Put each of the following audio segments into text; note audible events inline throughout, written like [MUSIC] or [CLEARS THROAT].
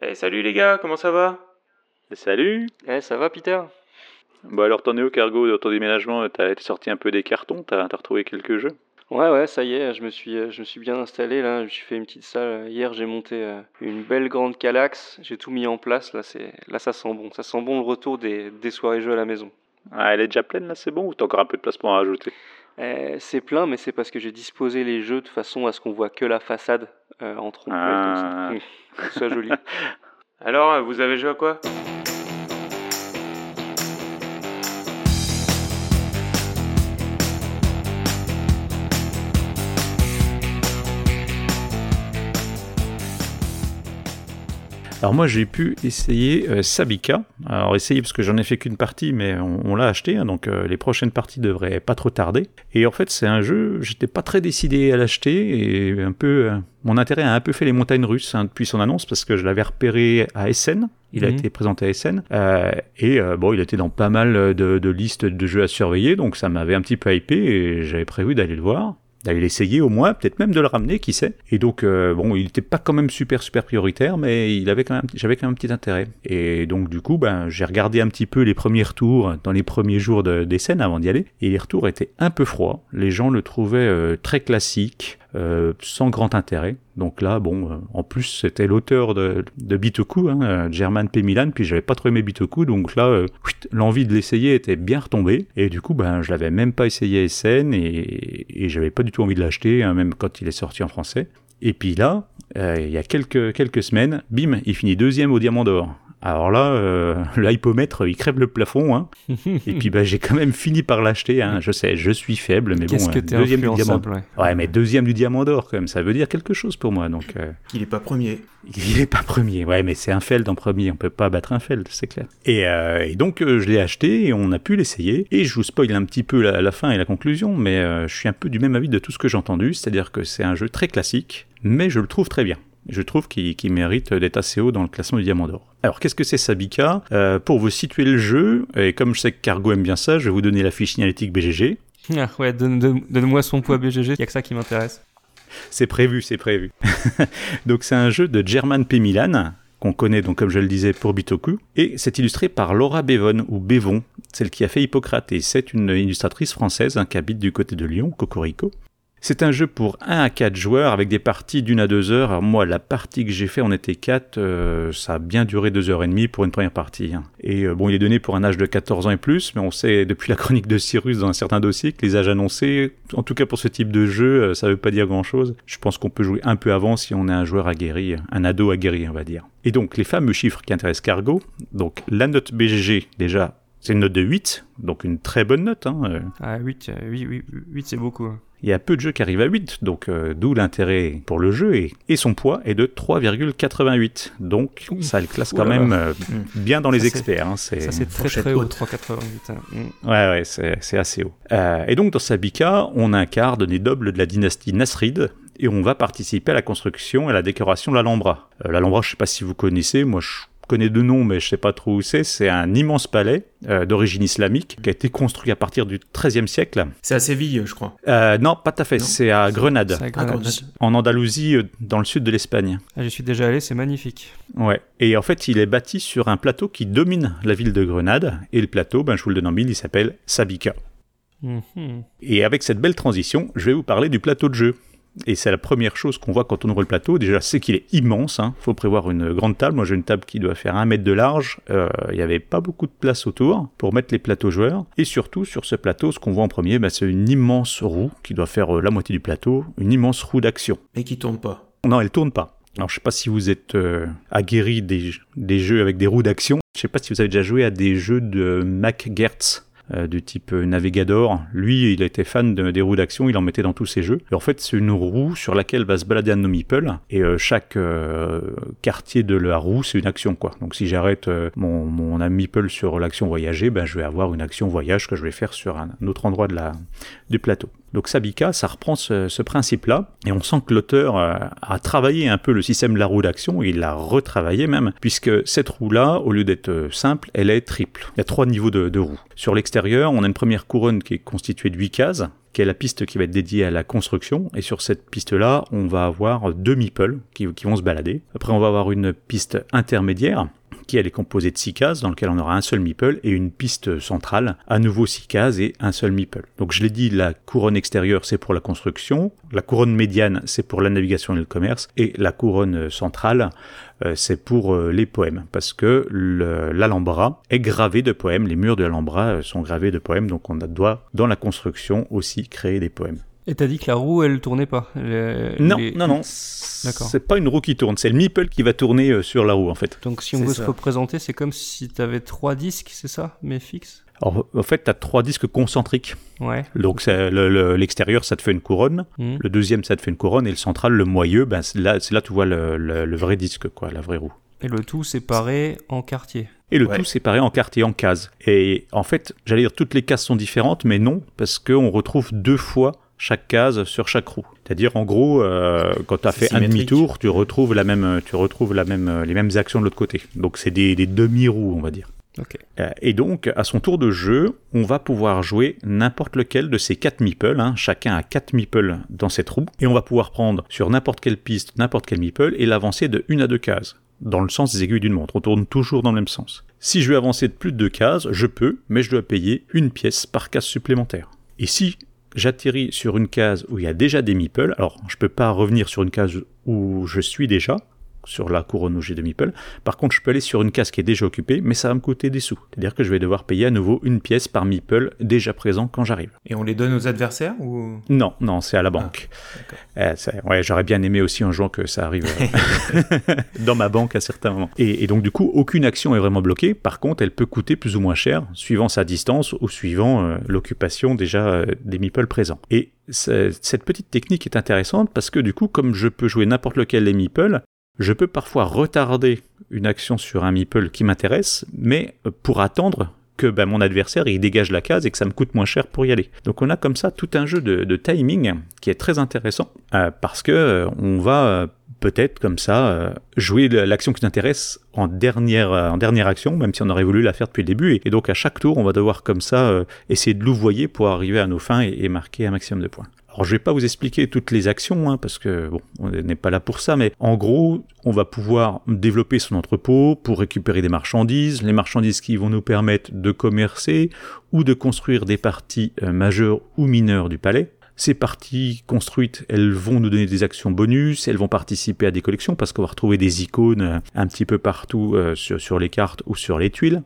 Eh, salut les gars, comment ça va? Salut Eh, ça va, Peter? Bon alors t'en es au cargo dans ton déménagement? T'as été sorti un peu des cartons? T'as t'as retrouvé quelques jeux? Ouais, ouais, ça y est, je me suis, euh, je me suis bien installé là. Je me suis fait une petite salle. Hier, j'ai monté euh, une belle grande calax. J'ai tout mis en place. Là, c'est, là, ça sent bon. Ça sent bon le retour des, des soirées jeux à la maison. Ah elle est déjà pleine là c'est bon? Ou t'as encore un peu de placement à rajouter? Eh, c'est plein, mais c'est parce que j'ai disposé les jeux de façon à ce qu'on voit que la façade euh, en trompe Ah. [LAUGHS] soit joli. [LAUGHS] Alors, vous avez joué à quoi? Alors moi j'ai pu essayer euh, Sabika. Alors essayer parce que j'en ai fait qu'une partie mais on, on l'a acheté hein, donc euh, les prochaines parties devraient pas trop tarder. Et en fait c'est un jeu, j'étais pas très décidé à l'acheter et un peu... euh, mon intérêt a un peu fait les montagnes russes hein, depuis son annonce parce que je l'avais repéré à Essen. Il a Mhm. été présenté à euh, et euh, bon il était dans pas mal de, de listes de jeux à surveiller donc ça m'avait un petit peu hypé et j'avais prévu d'aller le voir d'aller l'essayer au moins, peut-être même de le ramener, qui sait. Et donc, euh, bon, il n'était pas quand même super, super prioritaire, mais il avait quand même, j'avais quand même un petit intérêt. Et donc, du coup, ben, j'ai regardé un petit peu les premiers retours dans les premiers jours de- des scènes avant d'y aller, et les retours étaient un peu froids. Les gens le trouvaient euh, très classique, euh, sans grand intérêt. Donc là, bon, euh, en plus, c'était l'auteur de, de Bitoku, hein, euh, German P. Milan, puis j'avais pas trop aimé Bitoku, donc là, euh, l'envie de l'essayer était bien retombée, et du coup, ben, je l'avais même pas essayé à SN, et, et j'avais pas du tout envie de l'acheter, hein, même quand il est sorti en français. Et puis là, euh, il y a quelques, quelques semaines, bim, il finit deuxième au Diamant d'Or. Alors là, euh, [LAUGHS] le hypomètre, il crève le plafond, hein. [LAUGHS] Et puis bah, j'ai quand même fini par l'acheter. Hein. Je sais, je suis faible, mais Qu'est-ce bon, que euh, t'es deuxième du diamant. ouais. Ouais, mais deuxième du diamant d'or, quand même, ça veut dire quelque chose pour moi. Donc, euh, Il est pas premier. il est pas premier. Ouais, mais c'est un Feld en premier. On peut pas battre un Feld, c'est clair. Et, euh, et donc, euh, je l'ai acheté et on a pu l'essayer. Et je vous spoil un petit peu la, la fin et la conclusion, mais euh, je suis un peu du même avis de tout ce que j'ai entendu. C'est-à-dire que c'est un jeu très classique, mais je le trouve très bien. Je trouve qu'il mérite d'être assez haut dans le classement du Diamant d'Or. Alors, qu'est-ce que c'est Sabika? Euh, Pour vous situer le jeu, et comme je sais que Cargo aime bien ça, je vais vous donner la fiche signalétique BGG. Ah, ouais, donne, donne- donne-moi son poids BGG. Y a que ça qui m'intéresse. C'est prévu, c'est prévu. [LAUGHS] donc c'est un jeu de German P. Milan, qu'on connaît donc comme je le disais pour Bitoku, et c'est illustré par Laura Bevon, ou Bevon, celle qui a fait Hippocrate, et c'est une illustratrice française hein, qui habite du côté de Lyon, Cocorico. C'est un jeu pour 1 à 4 joueurs avec des parties d'une à deux heures. Alors moi, la partie que j'ai fait, on était 4, euh, ça a bien duré 2 heures et demie pour une première partie. hein. Et euh, bon, il est donné pour un âge de 14 ans et plus, mais on sait depuis [LAUGHS] la chronique de Cyrus dans un certain dossier que les âges annoncés, en tout cas pour ce type de jeu, euh, ça veut pas dire grand chose. Je pense qu'on peut jouer un peu avant si on est un joueur aguerri, un ado aguerri, on va dire. Et donc, les fameux chiffres qui intéressent Cargo, donc la note BGG, déjà, c'est une note de 8, donc une très bonne note. Hein, euh, Ah, 8, 8, 8, 8 c'est beaucoup. Il y a peu de jeux qui arrivent à 8, donc euh, d'où l'intérêt pour le jeu, et, et son poids est de 3,88. Donc Ouh. ça le classe quand même euh, bien dans les Ça, experts. hein, c'est- Ça, c'est très très haut, haute. 3,88. hein. Mm. Ouais, ouais, c'est c'est assez haut. Euh, et donc dans Sabika, on incarne des nobles de la dynastie Nasrid, et on va participer à la construction et à la décoration de l'Alhambra. Euh, L'Alhambra, je sais pas si vous connaissez, moi je connais deux noms, mais je sais pas trop où c'est. C'est un immense palais euh, d'origine islamique qui a été construit à partir du XIIIe siècle. C'est à Séville, je crois. Euh, non, pas tout à fait, c'est à Grenade. C'est à Ah, Grenade. Grenade. en Andalousie, euh, dans le sud de l'Espagne. Ah, J'y suis déjà allé, c'est magnifique. Ouais. Et en fait, il est bâti sur un plateau qui domine la ville de Grenade. Et le plateau, ben, je vous le donne en mille, il s'appelle Sabika. Mhm. Et avec cette belle transition, je vais vous parler du plateau de jeu. Et c'est la première chose qu'on voit quand on ouvre le plateau. Déjà, c'est qu'il est immense. Il faut prévoir une grande table. Moi, j'ai une table qui doit faire un mètre de large. Euh, Il n'y avait pas beaucoup de place autour pour mettre les plateaux joueurs. Et surtout, sur ce plateau, ce qu'on voit en premier, ben, c'est une immense roue qui doit faire euh, la moitié du plateau. Une immense roue d'action. Mais qui tourne pas. Non, elle tourne pas. Alors, je sais pas si vous êtes euh, aguerri des, des jeux avec des roues d'action. Je sais pas si vous avez déjà joué à des jeux de Mac Gertz. Euh, du type euh, Navigador. Lui, il était fan de- des roues d'action, il en mettait dans tous ses jeux. En fait, c'est une roue sur laquelle va se balader un meeple, et euh, chaque quartier de la roue, c'est une action, quoi. Donc si j'arrête mon, mon meeple sur l'action voyager, ben, je vais avoir une action voyage que je vais faire sur un, un autre endroit de la, du plateau. Donc Sabika, ça reprend ce, principe-là, et on sent que l'auteur euh, a travaillé un peu le système de la roue d'action, il l'a retravaillé même, puisque cette roue-là, au lieu d'être euh, simple, elle est triple. Il y a trois niveaux de, de roue. Sur l'extérieur, on a une première couronne qui est constituée de 8 cases, qui est la piste qui va être dédiée à la construction. Et sur cette piste-là, on va avoir deux meeples qui vont se balader. Après, on va avoir une piste intermédiaire qui elle est composée de 6 cases, dans lequel on aura un seul meeple, et une piste centrale, à nouveau 6 cases et un seul meeple. Donc je l'ai dit, la couronne extérieure c'est pour la construction, la couronne médiane c'est pour la navigation et le commerce, et la couronne centrale euh, c'est pour euh, les poèmes, parce que l'Alhambra est gravé de poèmes, les murs de l'Alhambra euh, sont gravés de poèmes, donc on doit dans la construction aussi créer des poèmes. Et t'as dit que la roue, elle tournait pas Les- Non, les- non, non, D'accord. c'est pas une roue qui tourne, c'est le meeple qui va tourner euh, sur la roue en fait. Donc si on veut ça. se représenter, c'est comme si t'avais trois disques, c'est ça Mais fixes Alors, en fait, tu as trois disques concentriques. Ouais. Donc, c'est le- le- l'extérieur, ça te fait une couronne. Mhm. Le deuxième, ça te fait une couronne. Et le central, le moyeu, ben, c'est là, c'est là tu vois le, le- le vrai disque, quoi, la vraie roue. Et le tout séparé en quartier. Et le Ouais. tout séparé en et en cases. Et en fait, j'allais dire toutes les cases sont différentes, mais non, parce qu'on retrouve deux fois chaque case sur chaque roue. C'est-à-dire, en gros, euh, quand tu as fait un demi-tour, tu retrouves, la même, tu retrouves la même, les mêmes actions de l'autre côté. Donc, c'est des, des demi-roues, on va dire. Euh, Et donc, à son tour de jeu, on va pouvoir jouer n'importe lequel de ces quatre meeples. hein. Chacun a quatre meeples dans cette roue. Et on va pouvoir prendre sur n'importe quelle piste, n'importe quel meeple, et l'avancer de une à deux cases. Dans le sens des aiguilles d'une montre. On tourne toujours dans le même sens. Si je veux avancer de plus de deux cases, je peux, mais je dois payer une pièce par case supplémentaire. Et si j'atterris sur une case où il y a déjà des meeples, alors je peux pas revenir sur une case où je suis déjà, sur la couronne j'ai de meeple. Par contre, je peux aller sur une case qui est déjà occupée, mais ça va me coûter des sous. C'est-à-dire que je vais devoir payer à nouveau une pièce par meeple déjà présent quand j'arrive. Et on les donne aux adversaires ou? Non, non, c'est à la banque. Euh, c'est- ouais, j'aurais bien aimé aussi un jour que ça arrive euh, [LAUGHS] dans ma banque à certains moments. Et, et donc du coup, aucune action est vraiment bloquée. Par contre, elle peut coûter plus ou moins cher, suivant sa distance ou suivant euh, l'occupation déjà euh, des meeples présents. Et cette petite technique est intéressante parce que du coup, comme je peux jouer n'importe lequel des meeples, je peux parfois retarder une action sur un meeple qui m'intéresse, mais euh, pour attendre que ben, mon adversaire il dégage la case et que ça me coûte moins cher pour y aller. Donc on a comme ça tout un jeu de, timing qui est très intéressant euh, parce que euh, on va peut-être comme ça jouer l'action qui nous intéresse en dernière, action, même si on aurait voulu la faire depuis le début. Et, donc à chaque tour, on va devoir comme ça essayer de louvoyer pour arriver à nos fins et marquer un maximum de points. Alors je vais pas vous expliquer toutes les actions, hein, parce que bon, on n'est pas là pour ça, mais en gros, on va pouvoir développer son entrepôt pour récupérer des marchandises, les marchandises qui vont nous permettre de commercer ou de construire des parties euh, majeures ou mineures du palais. Ces parties construites, elles vont nous donner des actions bonus, elles vont participer à des collections parce qu'on va retrouver des icônes euh, un petit peu partout euh, sur, les cartes ou sur les tuiles.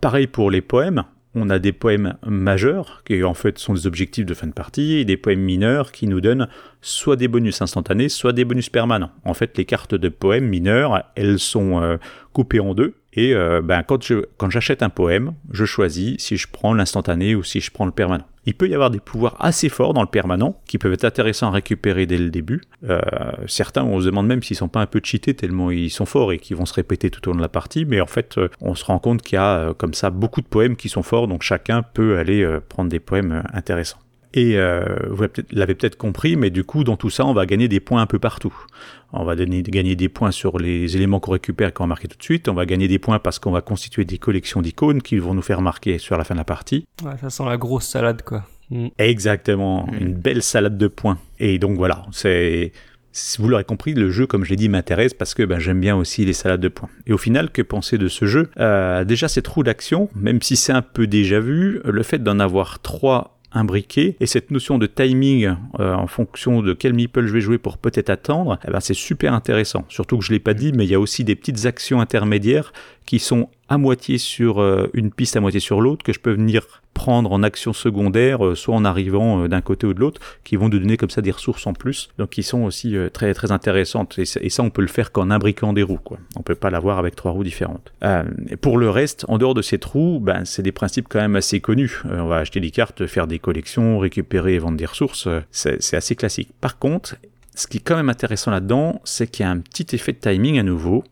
Pareil pour les poèmes. On a des poèmes majeurs, qui en fait sont des objectifs de fin de partie, et des poèmes mineurs qui nous donnent soit des bonus instantanés, soit des bonus permanents. En fait, les cartes de poèmes mineurs, elles sont euh, coupées en deux, et euh, ben, quand j'achète un poème, je choisis si je prends l'instantané ou si je prends le permanent. Il peut y avoir des pouvoirs assez forts dans le permanent qui peuvent être intéressants à récupérer dès le début. Euh, certains, on se demande même s'ils sont pas un peu cheatés tellement ils sont forts et qui vont se répéter tout au long de la partie. Mais en fait, euh, on se rend compte qu'il y a comme ça beaucoup de poèmes qui sont forts, donc chacun peut aller prendre des poèmes intéressants. Et euh, vous l'avez peut-être- compris, mais du coup, dans tout ça, on va gagner des points un peu partout. On va donner, gagner des points sur les éléments qu'on récupère et qu'on va marquer tout de suite. On va gagner des points parce qu'on va constituer des collections d'icônes qui vont nous faire marquer sur la fin de la partie. Ouais, ça sent la grosse salade, quoi. Mm. Exactement, Mm. une belle salade de points. Et donc voilà, c'est... si Vous l'aurez compris, le jeu, comme je l'ai dit, m'intéresse parce que ben, j'aime bien aussi les salades de points. Et au final, que penser de ce jeu? Euh, Déjà, cette roue d'action, même si c'est un peu déjà vu, le fait d'en avoir trois imbriqués et cette notion de timing euh, en fonction de quel meeple je vais jouer pour peut-être attendre, eh ben, c'est super intéressant. Surtout que je l'ai pas dit, mais il y a aussi des petites actions intermédiaires qui sont à moitié sur euh, une piste, à moitié sur l'autre, que je peux venir prendre en action secondaire, euh, soit en arrivant euh, d'un côté ou de l'autre, qui vont nous donner comme ça des ressources en plus, donc qui sont aussi euh, très très intéressantes. Et ça, on peut le faire qu'en imbriquant des roues, quoi. On peut pas l'avoir avec trois roues différentes. Pour le reste, en dehors de ces trous, ben c'est des principes quand même assez connus. On va acheter des cartes, faire des collections, récupérer et vendre des ressources. c'est assez classique. Par contre, ce qui est quand même intéressant là-dedans, c'est qu'il y a un petit effet de timing à nouveau,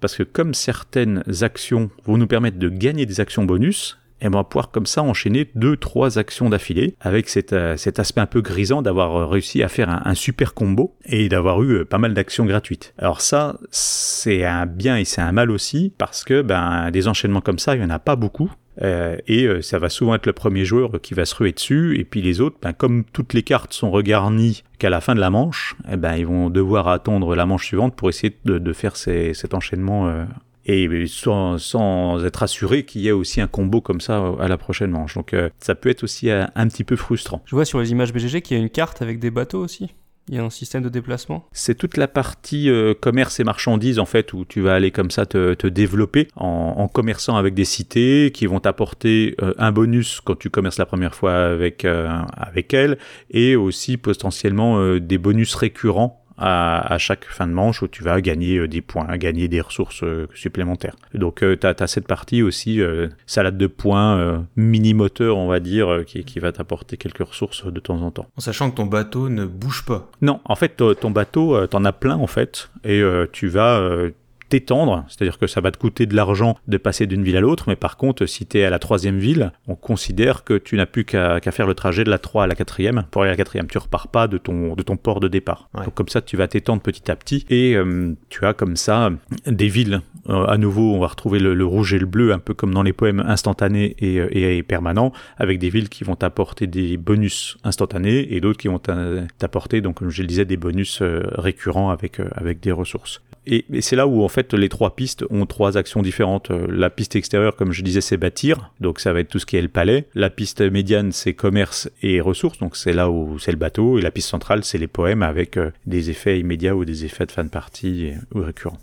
parce que comme certaines actions vont nous permettre de gagner des actions bonus, et on va pouvoir comme ça enchaîner deux, trois actions d'affilée avec cet, euh, cet aspect un peu grisant d'avoir euh, réussi à faire un, super combo et d'avoir eu euh, pas mal d'actions gratuites. Alors ça, c'est un bien et c'est un mal aussi parce que ben des enchaînements comme ça, il y en a pas beaucoup. Euh, et ça va souvent être le premier joueur qui va se ruer dessus, et puis les autres, ben, comme toutes les cartes sont regarnies qu'à la fin de la manche, eh ben, ils vont devoir attendre la manche suivante pour essayer de, de faire ces- cet enchaînement euh, et sans, sans être assuré qu'il y ait aussi un combo comme ça à la prochaine manche. Donc euh, ça peut être aussi un, un petit peu frustrant. Je vois sur les images BGG qu'il y a une carte avec des bateaux aussi. Il y a un système de déplacement. C'est toute la partie euh, commerce et marchandises en fait où tu vas aller comme ça te, te développer en, en commerçant avec des cités qui vont t'apporter euh, un bonus quand tu commerces la première fois avec euh, avec elles et aussi potentiellement des bonus récurrents à, à chaque fin de manche où tu vas gagner euh, des points, gagner des ressources euh, supplémentaires. Donc tu as, cette partie aussi euh, salade de points euh, mini moteur on va dire euh, qui, qui va t'apporter quelques ressources de temps en temps. En sachant que ton bateau ne bouge pas. Non, en fait, ton- bateau, euh, t'en as plein en fait, et euh, tu vas euh, t'étendre, c'est-à-dire que ça va te coûter de l'argent de passer d'une ville à l'autre, mais par contre, si tu es à la troisième ville, on considère que tu n'as plus qu'à faire le trajet de la 3 à la quatrième. Pour aller à la quatrième, tu repars pas de ton, de ton port de départ. Ouais. Donc comme ça, tu vas t'étendre petit à petit, et euh, tu as comme ça des villes. Euh, à nouveau, on va retrouver le, le rouge et le bleu, un peu comme dans les poèmes instantanés et, euh, et, et permanents, avec des villes qui vont t'apporter des bonus instantanés et d'autres qui vont t'a- t'apporter, donc comme je le disais, des bonus euh, récurrents avec, euh, avec des ressources. Et, et c'est là où en fait les trois pistes ont trois actions différentes. Euh, La piste extérieure, comme je disais, c'est bâtir, donc ça va être tout ce qui est le palais. La piste médiane, c'est commerce et ressources, donc c'est là où c'est le bateau. Et la piste centrale, c'est les poèmes avec euh, des effets immédiats ou des effets de fin de partie et- ou récurrents.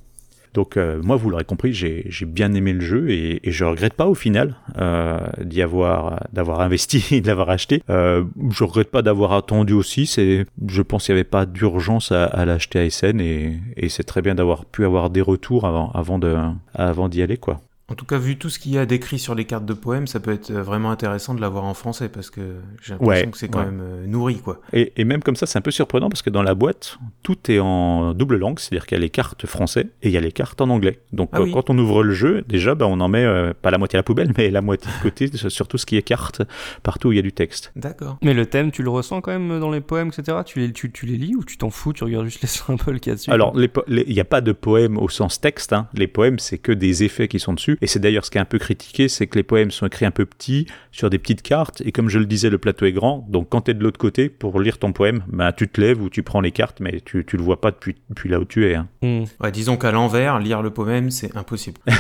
Donc euh, moi, vous l'aurez compris, j'ai j'ai bien aimé le jeu et, et je regrette pas au final euh, d'y avoir, d'avoir investi et [LAUGHS] de l'avoir acheté. Euh, je regrette pas d'avoir attendu aussi. C'est, je pense qu'il n'y avait pas d'urgence à, à l'acheter à SN et, et c'est très bien d'avoir pu avoir des retours avant, avant de, avant d'y aller quoi. En tout cas, vu tout ce qu'il y a décrit sur les cartes de poèmes, ça peut être euh, vraiment intéressant de l'avoir en français parce que j'ai l'impression Ouais, que c'est quand ouais. même euh, nourri, quoi. Et, et même comme ça, c'est un peu surprenant parce que dans la boîte, tout est en double langue, c'est-à-dire qu'il y a les cartes français et il y a les cartes en anglais. Donc Ah euh, oui. quand on ouvre le jeu, déjà, bah, on en met euh, pas la moitié à la poubelle, [LAUGHS] mais la moitié de côté sur tout ce qui est cartes, partout où il y a du texte. D'accord. Mais le thème, tu le ressens quand même dans les poèmes, etc. Tu les, tu, tu les lis ou tu t'en fous, tu regardes juste les [LAUGHS] symboles qu'il y a dessus? Alors, il n'y a pas de poème au sens texte. hein. Les poèmes, c'est que des effets qui sont dessus. Et c'est d'ailleurs ce qui est un peu critiqué, c'est que les poèmes sont écrits un peu petits, sur des petites cartes. Et comme je le disais, le plateau est grand. Donc, quand tu es de l'autre côté, pour lire ton poème, bah, tu te lèves ou tu prends les cartes, mais tu, tu le vois pas depuis, depuis là où tu es. hein. Ouais, disons qu'à l'envers, lire le poème, c'est impossible. [LAUGHS]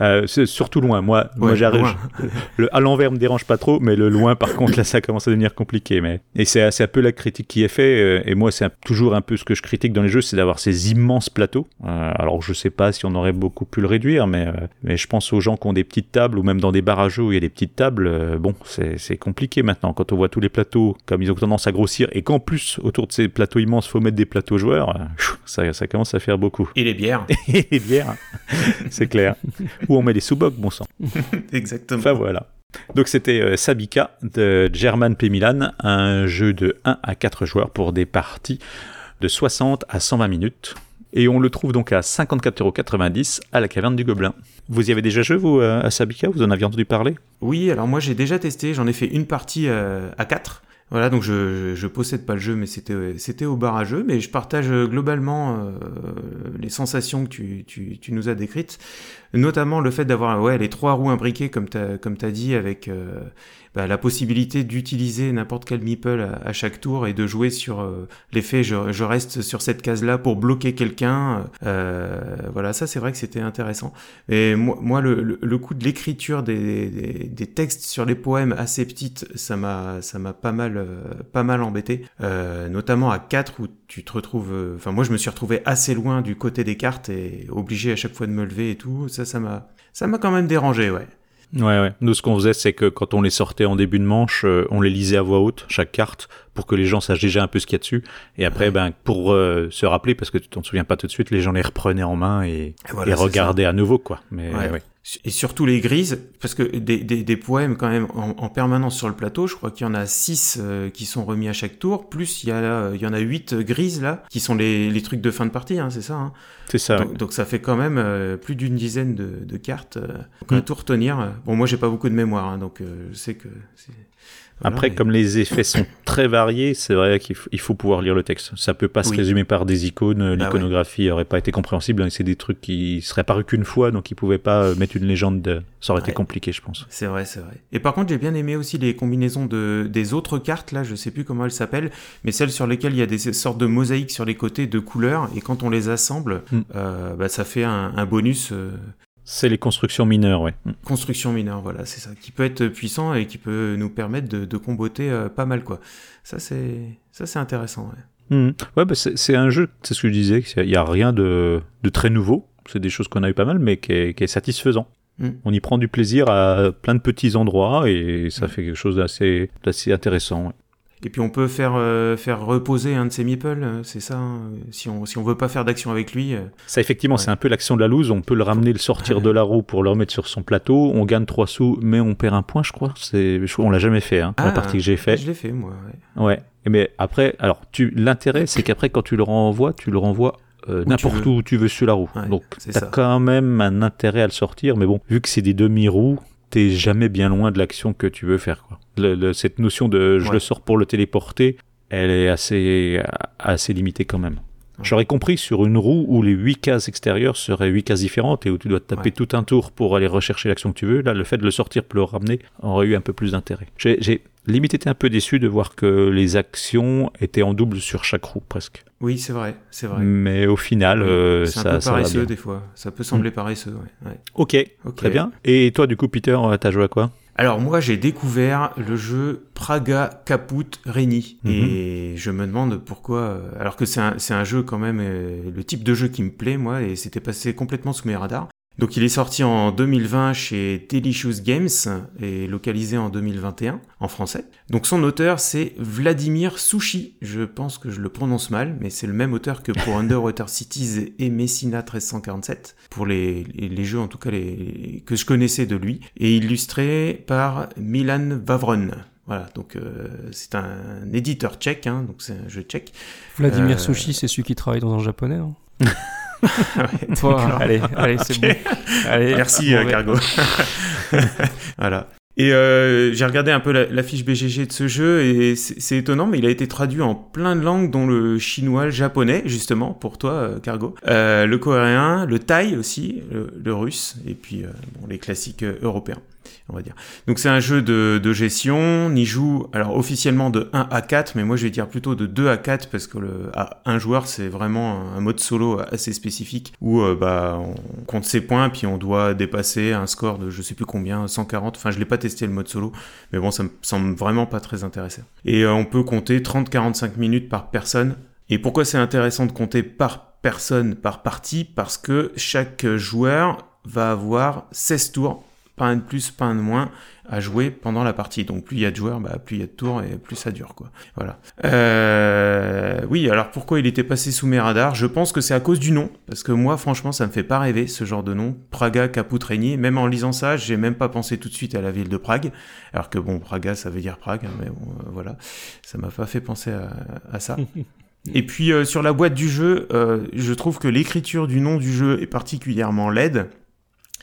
Euh, c'est surtout loin. Moi, moi Ouais, j'arrive. loin. [LAUGHS] Le à l'envers me dérange pas trop, mais le loin, par contre, là, ça commence à devenir compliqué. Mais et c'est un peu la critique qui est faite. euh, Et moi, c'est toujours un peu ce que je critique dans les jeux, c'est d'avoir ces immenses plateaux. Euh, alors, je sais pas si on aurait beaucoup pu le réduire, mais euh, mais je pense aux gens qui ont des petites tables ou même dans des bars à jeux où il y a des petites tables. euh, bon, c'est compliqué maintenant quand on voit tous les plateaux comme ils ont tendance à grossir et qu'en plus autour de ces plateaux immenses, faut mettre des plateaux joueurs. euh, ça ça commence à faire beaucoup. Et les bières. [LAUGHS] Et les bières, [LAUGHS] c'est clair. Ou on met des sous-bocs, bon sang. [LAUGHS] Exactement. Enfin voilà. Donc c'était euh, Sabika de German P. Milan, un jeu de 1 à 4 joueurs pour des parties de 60 à 120 minutes. Et on le trouve donc à 54,90€ à la caverne du Gobelin. Vous y avez déjà joué, vous, euh, à Sabika Vous en aviez entendu parler? Oui, alors moi j'ai déjà testé, j'en ai fait une partie euh, à 4. Voilà, donc je, je, possède pas le jeu, mais c'était c'était au bar à jeu, mais je partage euh, globalement euh, les sensations que tu, tu, nous as décrites, notamment le fait d'avoir ouais les trois roues imbriquées comme t'as comme dit avec euh, bah, la possibilité d'utiliser n'importe quel meeple à, chaque tour et de jouer sur euh, l'effet je, reste sur cette case là pour bloquer quelqu'un. Euh, voilà, ça c'est vrai que c'était intéressant. Et moi, le, coup de l'écriture des, textes sur les poèmes assez petites, ça m'a, ça m'a pas mal, euh, pas mal embêté. Euh, notamment à 4 où tu te retrouves, enfin moi je me suis retrouvé assez loin du côté des cartes et obligé à chaque fois de me lever et tout. Ça, ça m'a, ça m'a quand même dérangé, ouais. Ouais, ouais. Nous, ce qu'on faisait, c'est que quand on les sortait en début de manche, euh, on les lisait à voix haute, chaque carte, pour que les gens sachent déjà un peu ce qu'il y a dessus. Et après, ouais. ben, pour euh, se rappeler, parce que tu t'en souviens pas tout de suite, les gens les reprenaient en main et, voilà, et regardaient à nouveau, quoi. Mais, ouais. ouais. Et surtout les grises, parce que des, des, des poèmes quand même en, en, permanence sur le plateau, je crois qu'il y en a six euh, qui sont remis à chaque tour, plus il y, a, il y en a huit grises là, qui sont les, les trucs de fin de partie, hein, c'est ça hein C'est ça. Donc, ouais. donc, ça fait quand même euh, plus d'une dizaine de, de cartes. Euh, donc à Mm. tout retenir. Bon, moi j'ai pas beaucoup de mémoire, hein, donc euh, je sais que. Voilà, Après, mais- comme les effets sont très variés, c'est vrai qu'il faut, pouvoir lire le texte. Ça peut pas se résumer par des icônes. Bah ouais. L'iconographie aurait pas été compréhensible. hein, C'est des trucs qui seraient apparus qu'une fois, donc ils pouvaient pas euh, mettre une légende. De... Ça aurait été compliqué, je pense. C'est vrai, c'est vrai. Et par contre, j'ai bien aimé aussi les combinaisons de, des autres cartes, là, je sais plus comment elles s'appellent, mais celles sur lesquelles il y a des sortes de mosaïques sur les côtés de couleurs, et quand on les assemble, Mm. euh, bah, ça fait un, un bonus euh, C'est les constructions mineures, ouais. Mm. construction mineure, voilà, c'est ça, qui peut être puissant et qui peut nous permettre de, de comboter euh, pas mal, quoi. Ça, c'est ça c'est intéressant, ouais. Mhm. Ouais, bah, c'est un jeu, c'est ce que je disais, il n'y a rien de, de très nouveau. C'est des choses qu'on a eu pas mal, mais qui est, qui est satisfaisant. Mm. On y prend du plaisir à plein de petits endroits et ça Mm. fait quelque chose d'assez d'assez intéressant. ouais. Et puis on peut faire, euh, faire reposer un de ces meeples, euh, c'est ça, hein, si on, si on veut pas faire d'action avec lui. euh, Ça, effectivement, Ouais. c'est un peu l'action de la loose. On peut le ramener, le sortir de la roue pour le remettre sur son plateau. On gagne 3 sous, mais on perd un point, je crois. C'est, je- on l'a jamais fait, hein, Ah, la partie que j'ai fait. Je l'ai fait, moi, ouais. Ouais. Mais après, alors, tu, l'intérêt, c'est qu'après, quand tu le renvoies, tu le renvoies euh, tu n'importe où tu veux sur la roue. Ouais, Donc, ça. quand même un intérêt à le sortir. Mais bon, vu que c'est des demi-roues, t'es jamais bien loin de l'action que tu veux faire. Quoi. Le- le- cette notion de je Ouais. le sors pour le téléporter, elle est assez, assez limitée quand même. J'aurais compris sur une roue où les 8 cases extérieures seraient 8 cases différentes et où tu dois te taper Ouais. tout un tour pour aller rechercher l'action que tu veux. Là, le fait de le sortir pour le ramener aurait eu un peu plus d'intérêt. J'ai limite été un peu déçu de voir que les actions étaient en double sur chaque roue presque. Oui, c'est vrai, c'est vrai. Mais au final, Oui, euh, c'est un ça, peu ça paresseux des fois. Ça peut sembler paresseux, ouais. ouais. Ok, Ok. très bien. Et toi, du coup, Peter, t'as joué à quoi? Alors moi, j'ai découvert le jeu Praga Caput Reni Mhm. et je me demande pourquoi. euh, Alors que c'est un, jeu quand même, euh, le type de jeu qui me plaît moi, et c'était passé complètement sous mes radars. Donc il est sorti en 2020 chez Delicious Games et localisé en 2021 en français. Donc son auteur c'est Vladimir Sushi. Je pense que je le prononce mal, mais c'est le même auteur que pour [LAUGHS] Underwater Cities et Messina 1347 pour les, les, jeux en tout cas les, que je connaissais de lui et illustré par Milan Vavron. Voilà, donc euh, c'est un éditeur tchèque, hein, donc c'est un jeu tchèque. Vladimir Euh, Sushi, c'est celui qui travaille dans un japonais. hein. [LAUGHS] Ouais, [LAUGHS] Toi, allez, allez, c'est bon. Allez, Merci euh. Cargo. [LAUGHS] voilà. Et euh, j'ai regardé un peu la, la fiche BGG de ce jeu et c'est étonnant, mais il a été traduit en plein de langues, dont le chinois, le japonais, justement, pour toi, euh, Cargo, euh, le coréen, le thaï aussi, le, le russe, et puis bon, les classiques européens, Donc c'est un jeu de, gestion, on y joue, alors officiellement de 1 à 4, mais moi je vais dire plutôt de 2 à 4, parce que à un joueur, c'est vraiment un mode solo assez spécifique, où euh, bah, on compte ses points, puis on doit dépasser un score de je sais plus combien, 140, enfin je l'ai pas testé le mode solo, mais bon, ça me semble vraiment pas très intéressant. Et euh, on peut compter 30-45 minutes par personne. Et pourquoi c'est intéressant de compter par personne, par partie? Parce que chaque joueur va avoir 16 tours, pas un de plus, pas un de moins, à jouer pendant la partie. Donc plus il y a de joueurs, bah, plus il y a de tours et plus ça dure. quoi. Voilà. Euh, oui, alors pourquoi il était passé sous mes radars? Je pense que c'est à cause du nom, parce que moi franchement ça me fait pas rêver ce genre de nom. Praga Caput Reni, même en lisant ça, j'ai même pas pensé tout de suite à la ville de Prague, alors que bon, Praga ça veut dire Prague, hein, mais bon, euh, voilà, ça m'a pas fait penser à, à ça. [LAUGHS] Et puis euh, sur la boîte du jeu, euh, je trouve que l'écriture du nom du jeu est particulièrement laide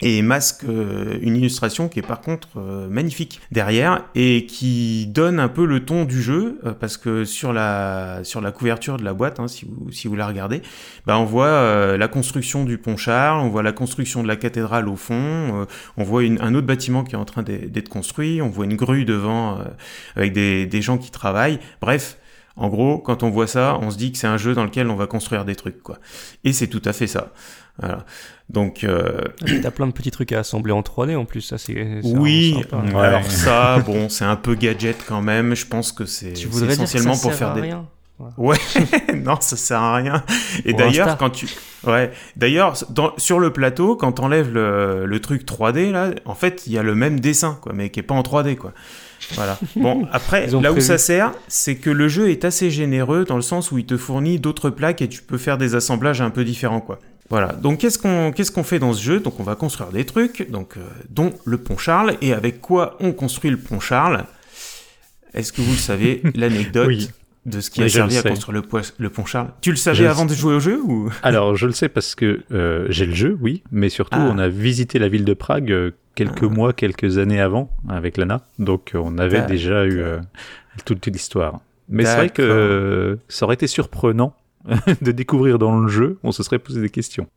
et masque euh, une illustration qui est par contre euh, magnifique derrière et qui donne un peu le ton du jeu euh, parce que sur la sur la couverture de la boîte hein, si vous si vous la regardez bah on voit la construction du pont Charles on voit la construction de la cathédrale au fond on voit un autre bâtiment qui est en train d'être construit on voit une grue devant avec des, des gens qui travaillent bref en gros, quand on voit ça, on se dit que c'est un jeu dans lequel on va construire des trucs, quoi. Et c'est tout à fait ça. Voilà. Donc, euh, T'as plein de petits trucs à assembler en 3D en plus, ça c'est. oui, vraiment sympa. Ouais. alors ça, bon, c'est un peu gadget quand même. Je pense que c'est voudrais dire que essentiellement ça pour sert faire à des. rien. Ouais, [LAUGHS] non, ça sert à rien. Et d'ailleurs, quand tu, ouais, d'ailleurs, sur le plateau, quand t'enlèves le, le truc 3D là, en fait, il y a le même dessin, quoi, mais qui est pas en 3D, quoi. Voilà. Bon, [LAUGHS] après, là où ça sert, c'est que le jeu est assez généreux dans le sens où il te fournit d'autres plaques et tu peux faire des assemblages un peu différents, quoi. Voilà, donc qu'est-ce qu'on qu'est-ce qu'on fait dans ce jeu? Donc on va construire des trucs, donc euh, dont le pont Charles, et avec quoi on construit le pont Charles? Est-ce que vous le savez, [LAUGHS] l'anecdote Oui. de ce qui Oui, a servi à construire le, pont Charles? Tu le savais Je le avant de jouer au jeu ou? Alors, je le sais parce que euh, j'ai le jeu, oui, mais surtout, Ah. on a visité la ville de Prague euh, quelques Ah. mois, quelques années avant avec Lana, donc on avait déjà eu euh, toute l'histoire. Mais c'est vrai que euh, ça aurait été surprenant [LAUGHS] de découvrir dans le jeu, on se serait posé des questions.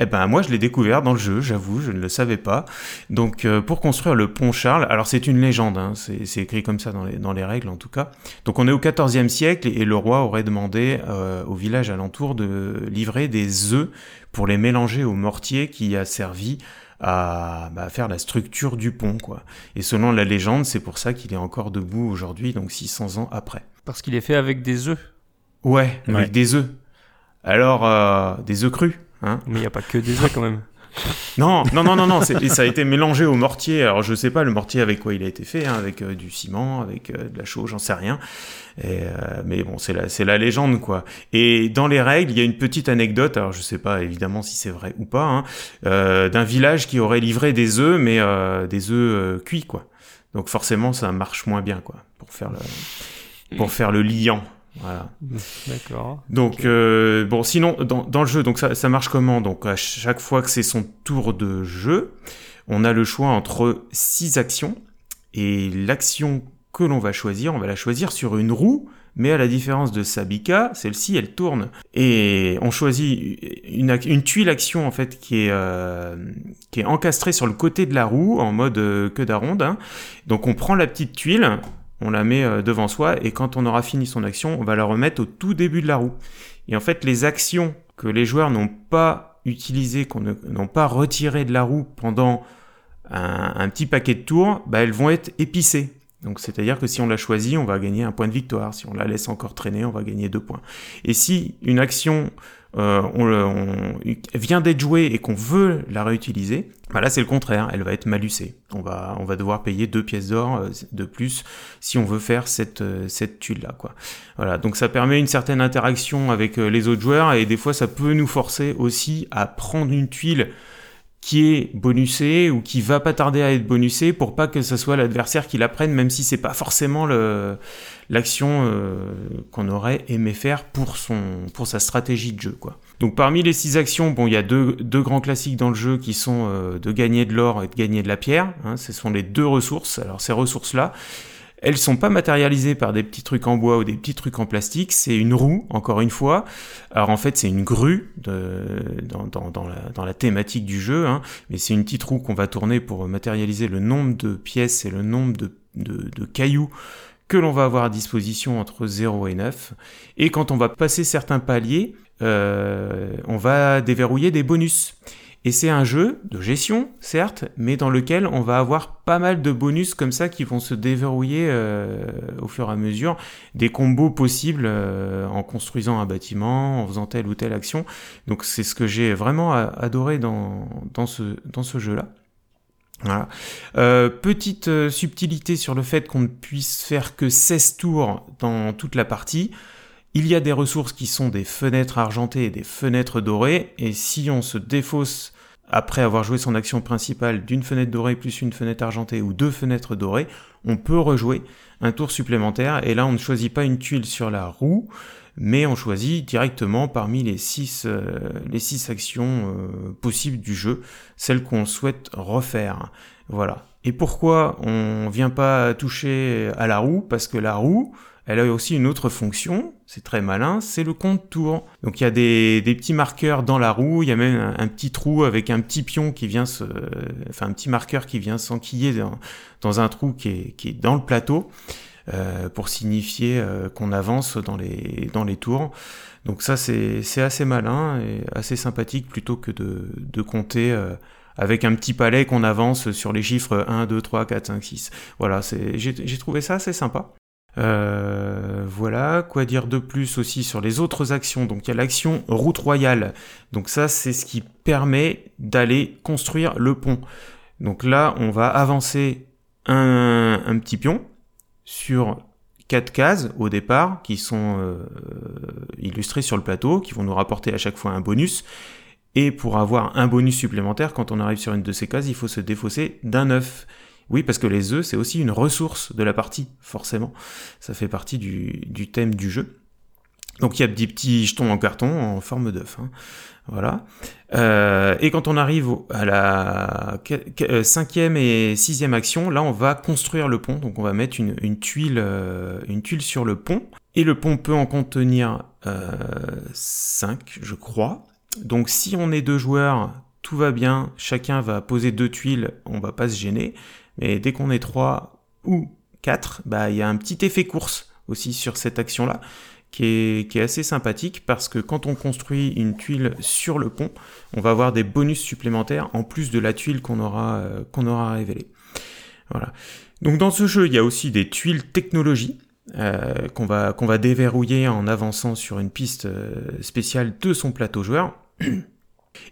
Eh ben moi je l'ai découvert dans le jeu, j'avoue, je ne le savais pas. Donc euh, pour construire le pont Charles, alors c'est une légende, hein, c'est écrit comme ça dans les, dans les règles en tout cas. Donc on est au XIVe siècle et, et le roi aurait demandé euh, au village alentour de livrer des œufs pour les mélanger au mortier qui a servi à bah, faire la structure du pont quoi. Et selon la légende, c'est pour ça qu'il est encore debout aujourd'hui, donc 600 ans après. Parce qu'il est fait avec des œufs. Ouais, avec Ouais. des œufs. Alors euh, des œufs crus, hein. Mais il n'y a pas que des œufs quand même. [LAUGHS] Non, non, non, non, non, ça a été mélangé au mortier. Alors je sais pas le mortier avec quoi il a été fait, hein, avec euh, du ciment, avec euh, de la chaux, j'en sais rien. Et, euh, mais bon, c'est la, c'est la légende quoi. Et dans les règles, il y a une petite anecdote. Alors je sais pas évidemment si c'est vrai ou pas, hein, euh, d'un village qui aurait livré des œufs, mais euh, des œufs euh, cuits quoi. Donc forcément, ça marche moins bien quoi pour faire le, pour faire le liant. Voilà. D'accord. Donc euh, bon, sinon dans, dans le jeu, donc ça, ça marche comment? Donc à chaque fois que c'est son tour de jeu, on a le choix entre six actions et l'action que l'on va choisir, on va la choisir sur une roue. Mais à la différence de Sabika, celle-ci, elle tourne. Et on choisit une, tuile action, en fait, qui est, euh, qui est encastrée sur le côté de la roue, en mode euh, queue d'aronde. hein. Donc on prend la petite tuile, on la met euh, devant soi, et quand on aura fini son action, on va la remettre au tout début de la roue. Et en fait, les actions que les joueurs n'ont pas utilisées, qu'on n'ont pas retirées de la roue pendant un, un petit paquet de tours, bah, elles vont être épicées. Donc c'est-à-dire que si on la choisit, on va gagner un point de victoire. Si on la laisse encore traîner, on va gagner deux points. Et si une action euh, on, on- vient d'être jouée et qu'on veut la réutiliser, bah là c'est le contraire, elle va être malucée. On va, on va devoir payer deux pièces d'or euh, de plus si on veut faire cette, euh, cette tuile-là. quoi. Voilà, donc ça permet une certaine interaction avec euh, les autres joueurs et des fois ça peut nous forcer aussi à prendre une tuile qui est bonusée ou qui va pas tarder à être bonusée pour pas que ce soit l'adversaire qui la prenne, même si c'est pas forcément l'action euh, qu'on aurait aimé faire pour sa stratégie de jeu quoi. Donc parmi les six actions, bon il y a deux, grands classiques dans le jeu qui sont euh, de gagner de l'or et de gagner de la pierre. Hein, ce sont les deux ressources. Alors ces ressources là, elles sont pas matérialisées par des petits trucs en bois ou des petits trucs en plastique. C'est une roue, encore une fois. Alors en fait, c'est une grue dans, la, thématique du jeu, hein, mais c'est une petite roue qu'on va tourner pour matérialiser le nombre de pièces et le nombre de cailloux que l'on va avoir à disposition entre 0 et 9. Et quand on va passer certains paliers, euh, on va déverrouiller des bonus. Et c'est un jeu de gestion, certes, mais dans lequel on va avoir pas mal de bonus comme ça qui vont se déverrouiller euh, au fur et à mesure, des combos possibles euh, en construisant un bâtiment, en faisant telle ou telle action. Donc c'est ce que j'ai vraiment adoré dans, dans ce, dans ce jeu-là. Voilà. Euh, petite subtilité sur le fait qu'on ne puisse faire que 16 tours dans toute la partie. Il y a des ressources qui sont des fenêtres argentées et des fenêtres dorées, et si on se défausse après avoir joué son action principale d'une fenêtre dorée plus une fenêtre argentée ou deux fenêtres dorées, on peut rejouer un tour supplémentaire, et là on ne choisit pas une tuile sur la roue, mais on choisit directement parmi les six, euh, actions euh, possibles du jeu, celles qu'on souhaite refaire. Voilà. Et pourquoi on vient pas toucher à la roue? Parce que la roue, elle a aussi une autre fonction, c'est très malin, c'est le compte tour. Donc il y a des, des petits marqueurs dans la roue, il y a même un, petit trou avec un petit pion qui vient se, enfin un petit marqueur qui vient s'enquiller dans, un trou qui est, qui est dans le plateau euh, pour signifier euh, qu'on avance dans les, dans les tours. Donc ça c'est assez malin et assez sympathique plutôt que de, de compter euh, avec un petit palais qu'on avance sur les chiffres 1, 2, 3, 4, 5, 6. Voilà, j'ai trouvé ça assez sympa. Euh, voilà, quoi dire de plus aussi sur les autres actions? Donc il y a l'action route royale. Donc ça c'est ce qui permet d'aller construire le pont. Donc là on va avancer un, petit pion sur quatre cases au départ qui sont euh, illustrées sur le plateau, qui vont nous rapporter à chaque fois un bonus. Et pour avoir un bonus supplémentaire, quand on arrive sur une de ces cases, il faut se défausser d'un œuf. Oui, parce que les œufs, c'est aussi une ressource de la partie, forcément. Ça fait partie du, thème du jeu. Donc il y a des petits jetons en carton en forme d'œuf. hein. Voilà. Euh, et quand on arrive à la euh, cinquième et sixième action, là on va construire le pont. Donc on va mettre une, euh, tuile sur le pont. Et le pont peut en contenir euh, 5, je crois. Donc si on est deux joueurs, tout va bien. Chacun va poser deux tuiles, on va pas se gêner. Mais dès qu'on est trois ou quatre, bah il y a un petit effet course aussi sur cette action-là qui est, qui est assez sympathique parce que quand on construit une tuile sur le pont, on va avoir des bonus supplémentaires en plus de la tuile qu'on aura, euh, qu'on aura révélée. Voilà. Donc dans ce jeu, il y a aussi des tuiles technologie euh, qu'on va, qu'on va déverrouiller en avançant sur une piste euh, spéciale de son plateau joueur. [CLEARS THROAT]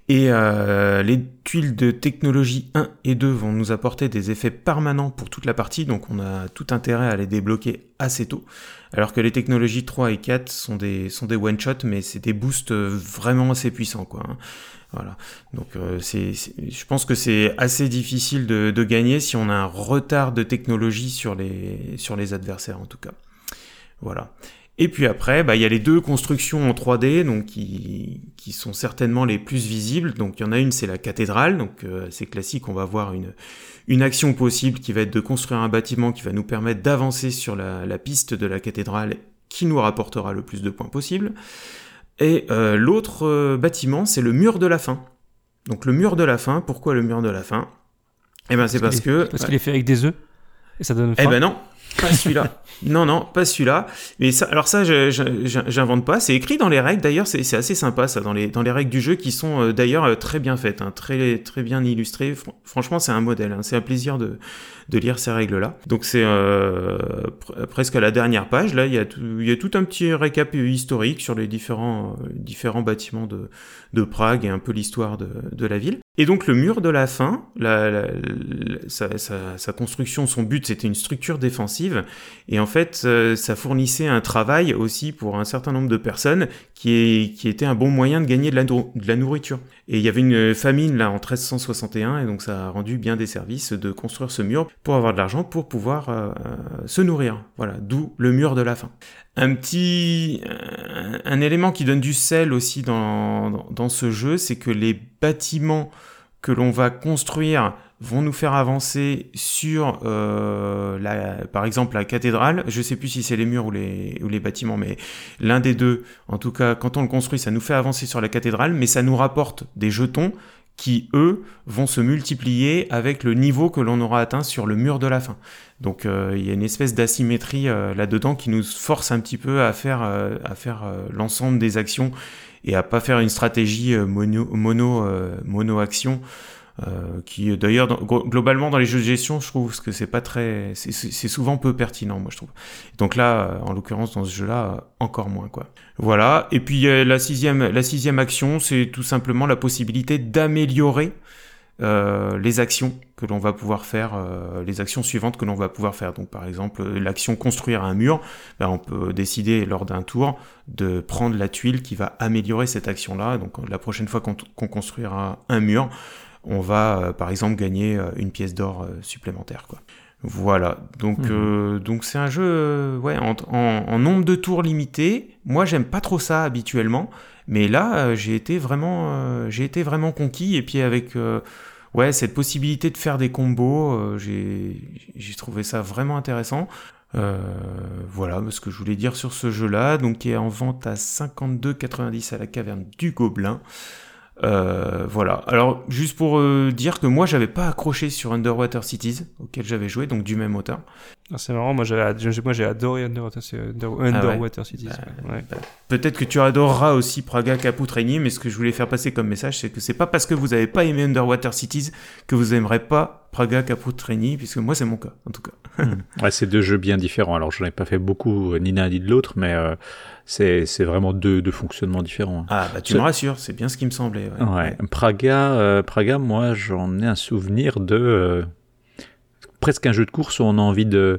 Et euh, les tuiles de technologie 1 et 2 vont nous apporter des effets permanents pour toute la partie, donc on a tout intérêt à les débloquer assez tôt. Alors que les technologies 3 et 4 sont des, sont des one-shot, mais c'est des boosts euh, vraiment assez puissants, quoi. hein. Voilà. Donc euh, c'est, je pense que c'est assez difficile de, de gagner si on a un retard de technologie sur les, sur les adversaires, en tout cas. Voilà. Et puis après, bah, il y a les deux constructions en 3D, donc qui, qui sont certainement les plus visibles. Donc il y en a une, c'est la cathédrale, donc euh, c'est classique, on va voir une, une action possible qui va être de construire un bâtiment qui va nous permettre d'avancer sur la, la piste de la cathédrale qui nous rapportera le plus de points possible. Et euh, l'autre euh, bâtiment, c'est le mur de la fin. Donc le mur de la fin, pourquoi le mur de la fin? Eh ben c'est parce que... Parce qu'il est fait avec des œufs. Et ça donne Eh ben non, pas celui-là. [LAUGHS] non, non, pas celui-là. Mais alors ça, j'invente pas. C'est écrit dans les règles. D'ailleurs, c'est assez sympa ça dans les dans les règles du jeu qui sont euh, d'ailleurs euh, très bien faites, hein, très très bien illustrées. Fr- franchement, c'est un modèle. hein. C'est un plaisir de de lire ces règles-là. Donc c'est euh, pr- presque à la dernière page. Là, il y a tout, il y a tout un petit récap historique sur les différents différents bâtiments de de Prague et un peu l'histoire de, de la ville. Et donc le mur de la fin, la, sa- sa construction, son but, c'était une structure défensive. Et en fait, euh, ça fournissait un travail aussi pour un certain nombre de personnes qui, est, était un bon moyen de gagner de la, nourriture. Et il y avait une famine là en 1361, et donc ça a rendu bien des services de construire ce mur pour avoir de l'argent pour pouvoir euh, se nourrir. Voilà, d'où le mur de la faim. Un petit, un, élément qui donne du sel aussi dans ce jeu, c'est que les bâtiments que l'on va construire vont nous faire avancer sur, euh, la, par exemple, la cathédrale. Je sais plus si c'est les murs ou les, ou les bâtiments, mais l'un des deux, en tout cas, quand on le construit, ça nous fait avancer sur la cathédrale, mais ça nous rapporte des jetons qui, eux, vont se multiplier avec le niveau que l'on aura atteint sur le mur de la fin. Donc euh, il y a une espèce d'asymétrie euh, là-dedans qui nous force un petit peu à faire, euh, à faire euh, l'ensemble des actions et à pas faire une stratégie euh, mono, mono, mono action. Euh, qui d'ailleurs globalement dans les jeux de gestion je trouve que c'est pas très c'est- souvent peu pertinent moi je trouve donc là en l'occurrence dans ce jeu là encore moins quoi voilà et puis euh, la sixième la sixième action c'est tout simplement la possibilité d'améliorer euh, les actions que l'on va pouvoir faire, euh, les actions suivantes que l'on va pouvoir faire. Donc par exemple, l'action construire un mur, ben, on peut décider lors d'un tour de prendre la tuile qui va améliorer cette action-là. Donc la prochaine fois qu'on construira un mur, on va euh, par exemple gagner euh, une pièce d'or euh, supplémentaire. Quoi. Voilà, donc Mhm. euh, donc c'est un jeu euh, ouais en, en- en nombre de tours limité. Moi j'aime pas trop ça habituellement, mais là euh, j'ai été vraiment j'ai été vraiment conquis et puis avec ouais cette possibilité de faire des combos, j'ai trouvé ça vraiment intéressant. Voilà ce que je voulais dire sur ce jeu-là, donc qui est en vente à 52,90 à la caverne du Gobelin. Euh, voilà. Alors, juste pour euh, dire que moi, j'avais pas accroché sur Underwater Cities, auquel j'avais joué, donc du même auteur. Ah, c'est marrant, moi j'ai moi, j'ai adoré Underwater, Ah ouais. Cities. Bah, ouais. Peut-être que tu adoreras aussi Praga Caput Regni, mais ce que je voulais faire passer comme message, c'est que c'est pas parce que vous avez pas aimé Underwater Cities que vous aimerez pas Praga Caput Regni, puisque moi, c'est mon cas, en tout cas. [LAUGHS] Ouais, c'est deux jeux bien différents. Alors, j'en ai pas fait beaucoup, euh, ni l'un ni de l'autre, mais euh, c'est vraiment deux, deux fonctionnements différents. Ah, bah tu me rassures, c'est bien ce qui me semblait. ouais. Ouais. Praga, euh, Praga, moi, j'en ai un souvenir de euh, presque un jeu de course où on a envie de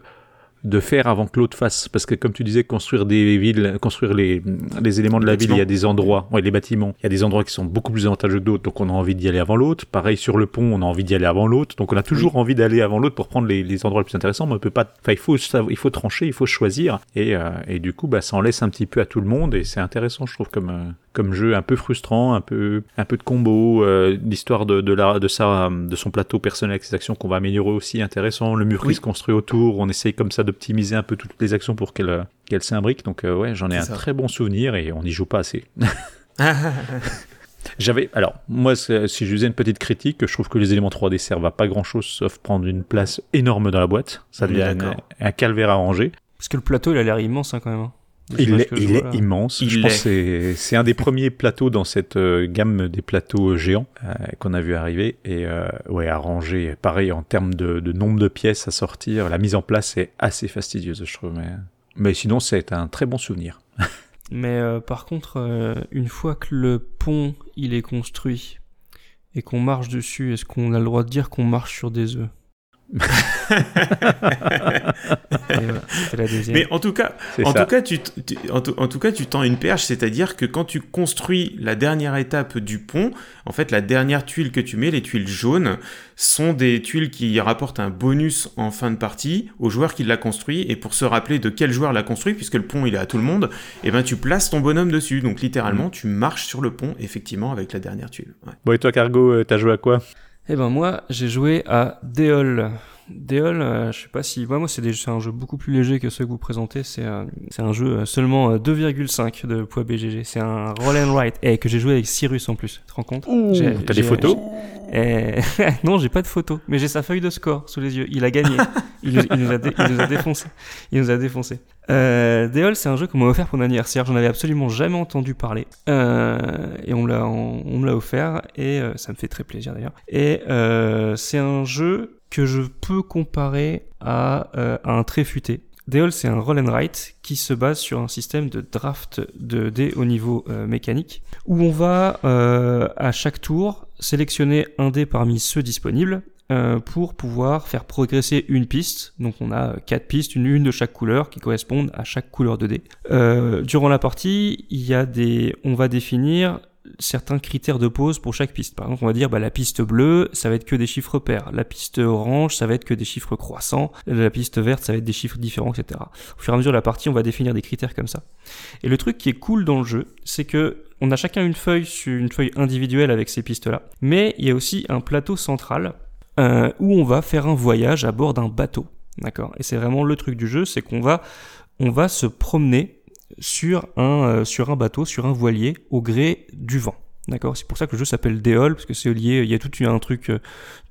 de faire avant que l'autre fasse. Parce que comme tu disais, construire des villes, construire les, les éléments de la ville, il y a des endroits, ouais, les bâtiments, il y a des endroits qui sont beaucoup plus avantageux que d'autres, donc on a envie d'y aller avant l'autre. Pareil sur le pont, on a envie d'y aller avant l'autre, donc on a toujours envie d'aller avant l'autre pour prendre les, les endroits les plus intéressants, mais on peut pas, enfin il faut, il faut trancher, il faut choisir, et, euh, et du coup, bah, ça en laisse un petit peu à tout le monde, et c'est intéressant, je trouve, comme, euh, comme jeu, un peu frustrant, un peu, un peu de combo, euh, l'histoire de, de, la, de, sa, de son plateau personnel avec ses actions qu'on va améliorer aussi, intéressant, le mur Oui. qui se construit autour, on essaye comme ça d'optimiser un peu toutes les actions pour qu'elles qu'elles s'imbriquent, donc euh, ouais, j'en ai un ça. très bon souvenir, et on n'y joue pas assez. [LAUGHS] [LAUGHS] J'avais, alors, moi, si je faisais une petite critique, je trouve que les éléments 3D servent à pas grand chose sauf prendre une place énorme dans la boîte. Ça devient un, calvaire à ranger. Parce que le plateau, il a l'air immense hein, quand même. Il est, il immense. Il je pense que c'est, c'est un des premiers plateaux dans cette euh, gamme des plateaux géants euh, qu'on a vu arriver. Et euh, ouais, à ranger, pareil, en termes de, de nombre de pièces à sortir, la mise en place est assez fastidieuse, je trouve. Mais, mais sinon, c'est un très bon souvenir. [LAUGHS] Mais euh, par contre, euh, une fois que le pont il est construit et qu'on marche dessus, est-ce qu'on a le droit de dire qu'on marche sur des œufs? [LAUGHS] La deuxième. Mais en tout cas, en ça. tout cas, tu, t- tu- en, tout, en tout cas, tu tends une perche, c'est-à-dire que quand tu construis la dernière étape du pont, en fait, la dernière tuile que tu mets, les tuiles jaunes, sont des tuiles qui rapportent un bonus en fin de partie au joueur qui l'a construit. Et pour se rappeler de quel joueur l'a construit, puisque le pont il est à tout le monde, et ben tu places ton bonhomme dessus. Donc littéralement, tu marches sur le pont, effectivement, avec la dernière tuile. Ouais. Bon, et toi, Cargo, euh, t'as joué à quoi? Eh ben moi, j'ai joué à Deol. Deol, euh, je sais pas si... Moi, moi c'est des- c'est un jeu beaucoup plus léger que ceux que vous présentez. C'est euh, c'est un jeu euh, seulement euh, 2,5 de poids BGG. C'est un roll and write. Et que j'ai joué avec Cyrus en plus. Tu te rends compte? J'ai- T'as des photos? Eh, [LAUGHS] non, j'ai pas de photo, mais j'ai sa feuille de score sous les yeux. Il a gagné. il, nous, il nous a, dé- il nous a défoncé. Il nous a défoncé. Euh, Deol, c'est un jeu qu'on m'a offert pour mon anniversaire. J'en avais absolument jamais entendu parler. Euh, et on me l'a, on, on me l'a offert et euh, ça me fait très plaisir d'ailleurs. Et euh, c'est un jeu que je peux comparer à, euh, un trait futé. Deol, c'est un roll and write qui se base sur un système de draft de dés au niveau euh, mécanique, où on va euh, à chaque tour sélectionner un dé parmi ceux disponibles euh, pour pouvoir faire progresser une piste. Donc on a euh, quatre pistes, une, une de chaque couleur qui correspondent à chaque couleur de dé. Euh, durant la partie, il y a des, on va définir certains critères de pause pour chaque piste. Par exemple, on va dire bah, la piste bleue, ça va être que des chiffres pairs. La piste orange, ça va être que des chiffres croissants. La piste verte, ça va être des chiffres différents, etc. Au fur et à mesure de la partie, on va définir des critères comme ça. Et le truc qui est cool dans le jeu, c'est que on a chacun une feuille, une feuille individuelle avec ces pistes-là, mais il y a aussi un plateau central euh, où on va faire un voyage à bord d'un bateau. D'accord? Et c'est vraiment le truc du jeu, c'est qu'on va, on va se promener sur un, euh, sur un bateau, sur un voilier, au gré du vent. D'accord? C'est pour ça que le jeu s'appelle Déol, parce que c'est lié, il y a tout un truc euh,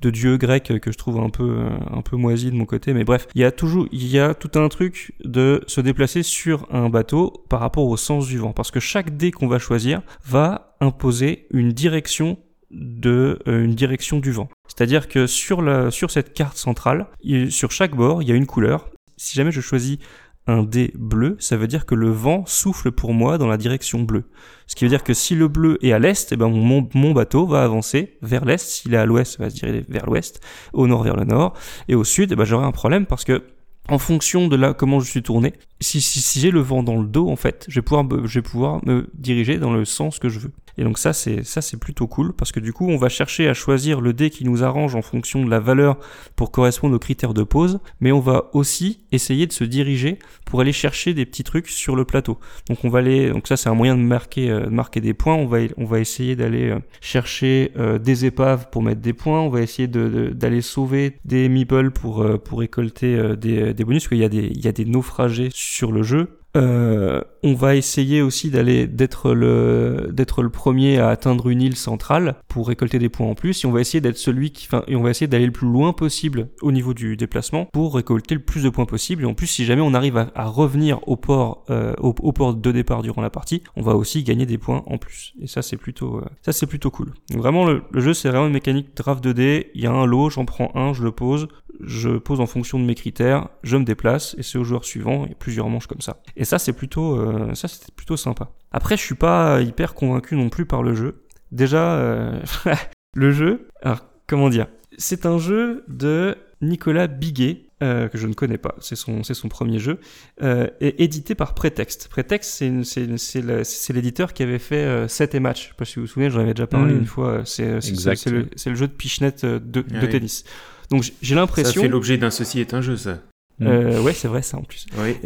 de dieu grec euh, que je trouve un peu, un peu moisi de mon côté, mais bref, il y a toujours, il y a tout un truc de se déplacer sur un bateau par rapport au sens du vent, parce que chaque dé qu'on va choisir va imposer une direction de une direction du vent. C'est-à-dire que sur la sur cette carte centrale, sur chaque bord, il y a une couleur. Si jamais je choisis un dé bleu, ça veut dire que le vent souffle pour moi dans la direction bleue. Ce qui veut dire que si le bleu est à l'est, eh ben mon, bateau va avancer vers l'est. S'il est à l'ouest, va se diriger vers l'ouest. Au nord, vers le nord. Et au sud, eh ben j'aurai un problème parce que en fonction de là comment je suis tourné, si, si, si j'ai le vent dans le dos, en fait, je vais pouvoir, je vais pouvoir me diriger dans le sens que je veux. Et donc ça, c'est ça, c'est plutôt cool parce que du coup, on va chercher à choisir le dé qui nous arrange en fonction de la valeur pour correspondre aux critères de pause, mais on va aussi essayer de se diriger pour aller chercher des petits trucs sur le plateau. Donc on va aller, donc ça c'est un moyen de marquer, euh, de marquer des points. On va, on va essayer d'aller euh, chercher euh, des épaves pour mettre des points. On va essayer de- de- d'aller sauver des meeples pour euh, pour récolter euh, des, des bonus. Parce qu'il y a des il y a des naufragés sur le jeu. Euh, on va essayer aussi d'aller d'être le d'être le premier à atteindre une île centrale pour récolter des points en plus. Et on va essayer d'être celui qui, enfin, et on va essayer d'aller le plus loin possible au niveau du déplacement pour récolter le plus de points possible. Et en plus, si jamais on arrive à, revenir au port euh, au, port de départ durant la partie, on va aussi gagner des points en plus. Et ça, c'est plutôt euh, ça, c'est plutôt cool. Donc vraiment, le, jeu, c'est vraiment une mécanique draft 2D. Il y a un lot, j'en prends un, je le pose, je pose en fonction de mes critères, je me déplace et c'est au joueur suivant. A plusieurs manches comme ça. Et ça, c'est plutôt, euh, ça, c'était plutôt sympa. Après, je suis pas hyper convaincu non plus par le jeu. Déjà, euh, [LAUGHS] le jeu, alors comment dire? C'est un jeu de Nicolas Biguet, euh, que je ne connais pas, c'est son, c'est son premier jeu, euh, est édité par Pretext. Pretext, c'est, l'éditeur qui avait fait euh, 7 et match. Je sais pas si vous vous souvenez, j'en avais déjà parlé Mm. une fois. C'est, le, le jeu de pichenette de, de tennis. Donc j'ai Ça l'impression. fait l'objet d'un ceci est un jeu, ça. Euh, ouais, c'est vrai ça en plus. Oui.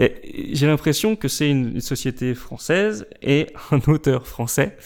J'ai l'impression que c'est une, une société française et [LAUGHS] un auteur français.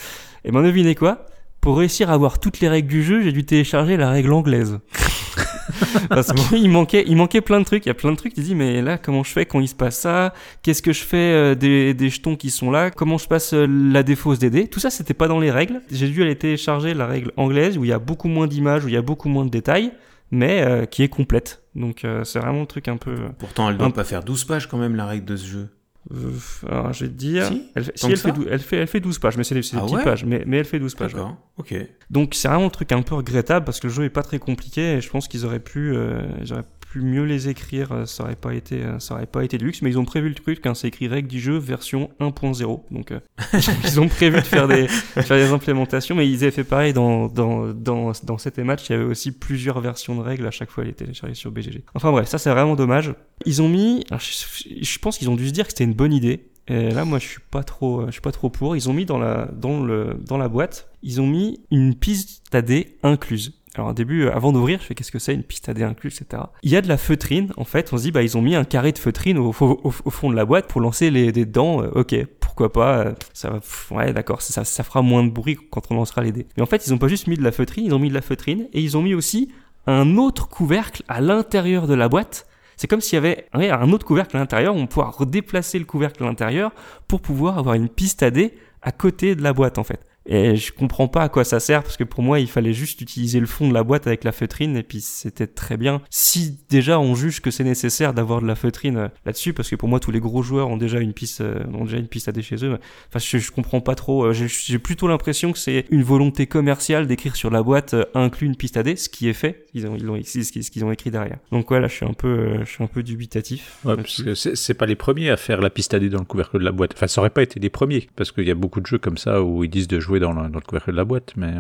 Et ben devinez quoi? Pour réussir à avoir toutes les règles du jeu, j'ai dû télécharger la règle anglaise. [LAUGHS] Parce qu'il manquait, il manquait plein de trucs. Il y a plein de trucs. Tu dis mais là comment je fais quand il se passe ça? Qu'est-ce que je fais euh, des, des jetons qui sont là? Comment je passe euh, la défausse des dés? Tout ça c'était pas dans les règles. J'ai dû aller télécharger la règle anglaise où il y a beaucoup moins d'images, où il y a beaucoup moins de détails, mais euh, qui est complète. Donc euh, c'est vraiment le truc un peu. euh, Pourtant, elle doit Un- pas faire 12 pages quand même, la règle de ce jeu. Euh, alors, je vais te dire. Si elle, si, elle, fait ça dou- elle, fait, elle fait 12 pages, mais c'est des, c'est des Ah petites ouais pages. Mais, mais elle fait 12 pages. ouais. D'accord. Ok. Donc c'est vraiment un truc un peu regrettable parce que le jeu est pas très compliqué et je pense qu'ils auraient pu, euh, ils auraient pu mieux les écrire. euh, Ça aurait pas été, euh, ça aurait pas été de luxe. Mais ils ont prévu le truc quand c'est écrit règle du jeu version 1.0. Donc euh, [LAUGHS] ils ont prévu de faire des, faire des implémentations, mais ils avaient fait pareil dans dans dans dans cet match. Il y avait aussi plusieurs versions de règles à chaque fois. Elle était téléchargée sur BGG. Enfin bref, ça c'est vraiment dommage. Ils ont mis, je, je pense qu'ils ont dû se dire que c'était une bonne idée. Et là, moi, je suis pas trop, je suis pas trop pour. Ils ont mis dans la, dans le, dans la boîte, ils ont mis une piste à dés incluse. Alors au début, euh, avant d'ouvrir, je fais qu'est-ce que c'est une piste à dés incluse, etc. Il y a de la feutrine. En fait, on se dit bah ils ont mis un carré de feutrine au, fond de la boîte pour lancer les dés dedans. Euh, ok, pourquoi pas euh, Ça va, ouais, d'accord, ça, fera moins de bruit quand on lancera les dés. Mais en fait, ils ont pas juste mis de la feutrine, ils ont mis de la feutrine et ils ont mis aussi un autre couvercle à l'intérieur de la boîte. C'est comme s'il y avait un autre couvercle à l'intérieur, on pouvoir redéplacer le couvercle à l'intérieur pour pouvoir avoir une piste à dés à côté de la boîte en fait. Et je comprends pas à quoi ça sert parce que pour moi il fallait juste utiliser le fond de la boîte avec la feutrine et puis c'était très bien. Si déjà on juge que c'est nécessaire d'avoir de la feutrine euh, là-dessus parce que pour moi tous les gros joueurs ont déjà une piste euh, ont déjà une piste à dés chez eux. Enfin je, je comprends pas trop. Euh, J'ai plutôt l'impression que c'est une volonté commerciale d'écrire sur la boîte inclus une piste à dés, ce qui est fait. Ils ont ils ont ce qu'ils ont écrit derrière. Donc voilà, je suis un peu je suis un peu dubitatif. Ouais, parce que c'est pas les premiers à faire la piste à dés dans le couvercle de la boîte. Enfin, ça aurait pas été les premiers, parce qu'il y a beaucoup de jeux comme ça où ils disent de jouer dans le, dans le couvercle de la boîte, mais...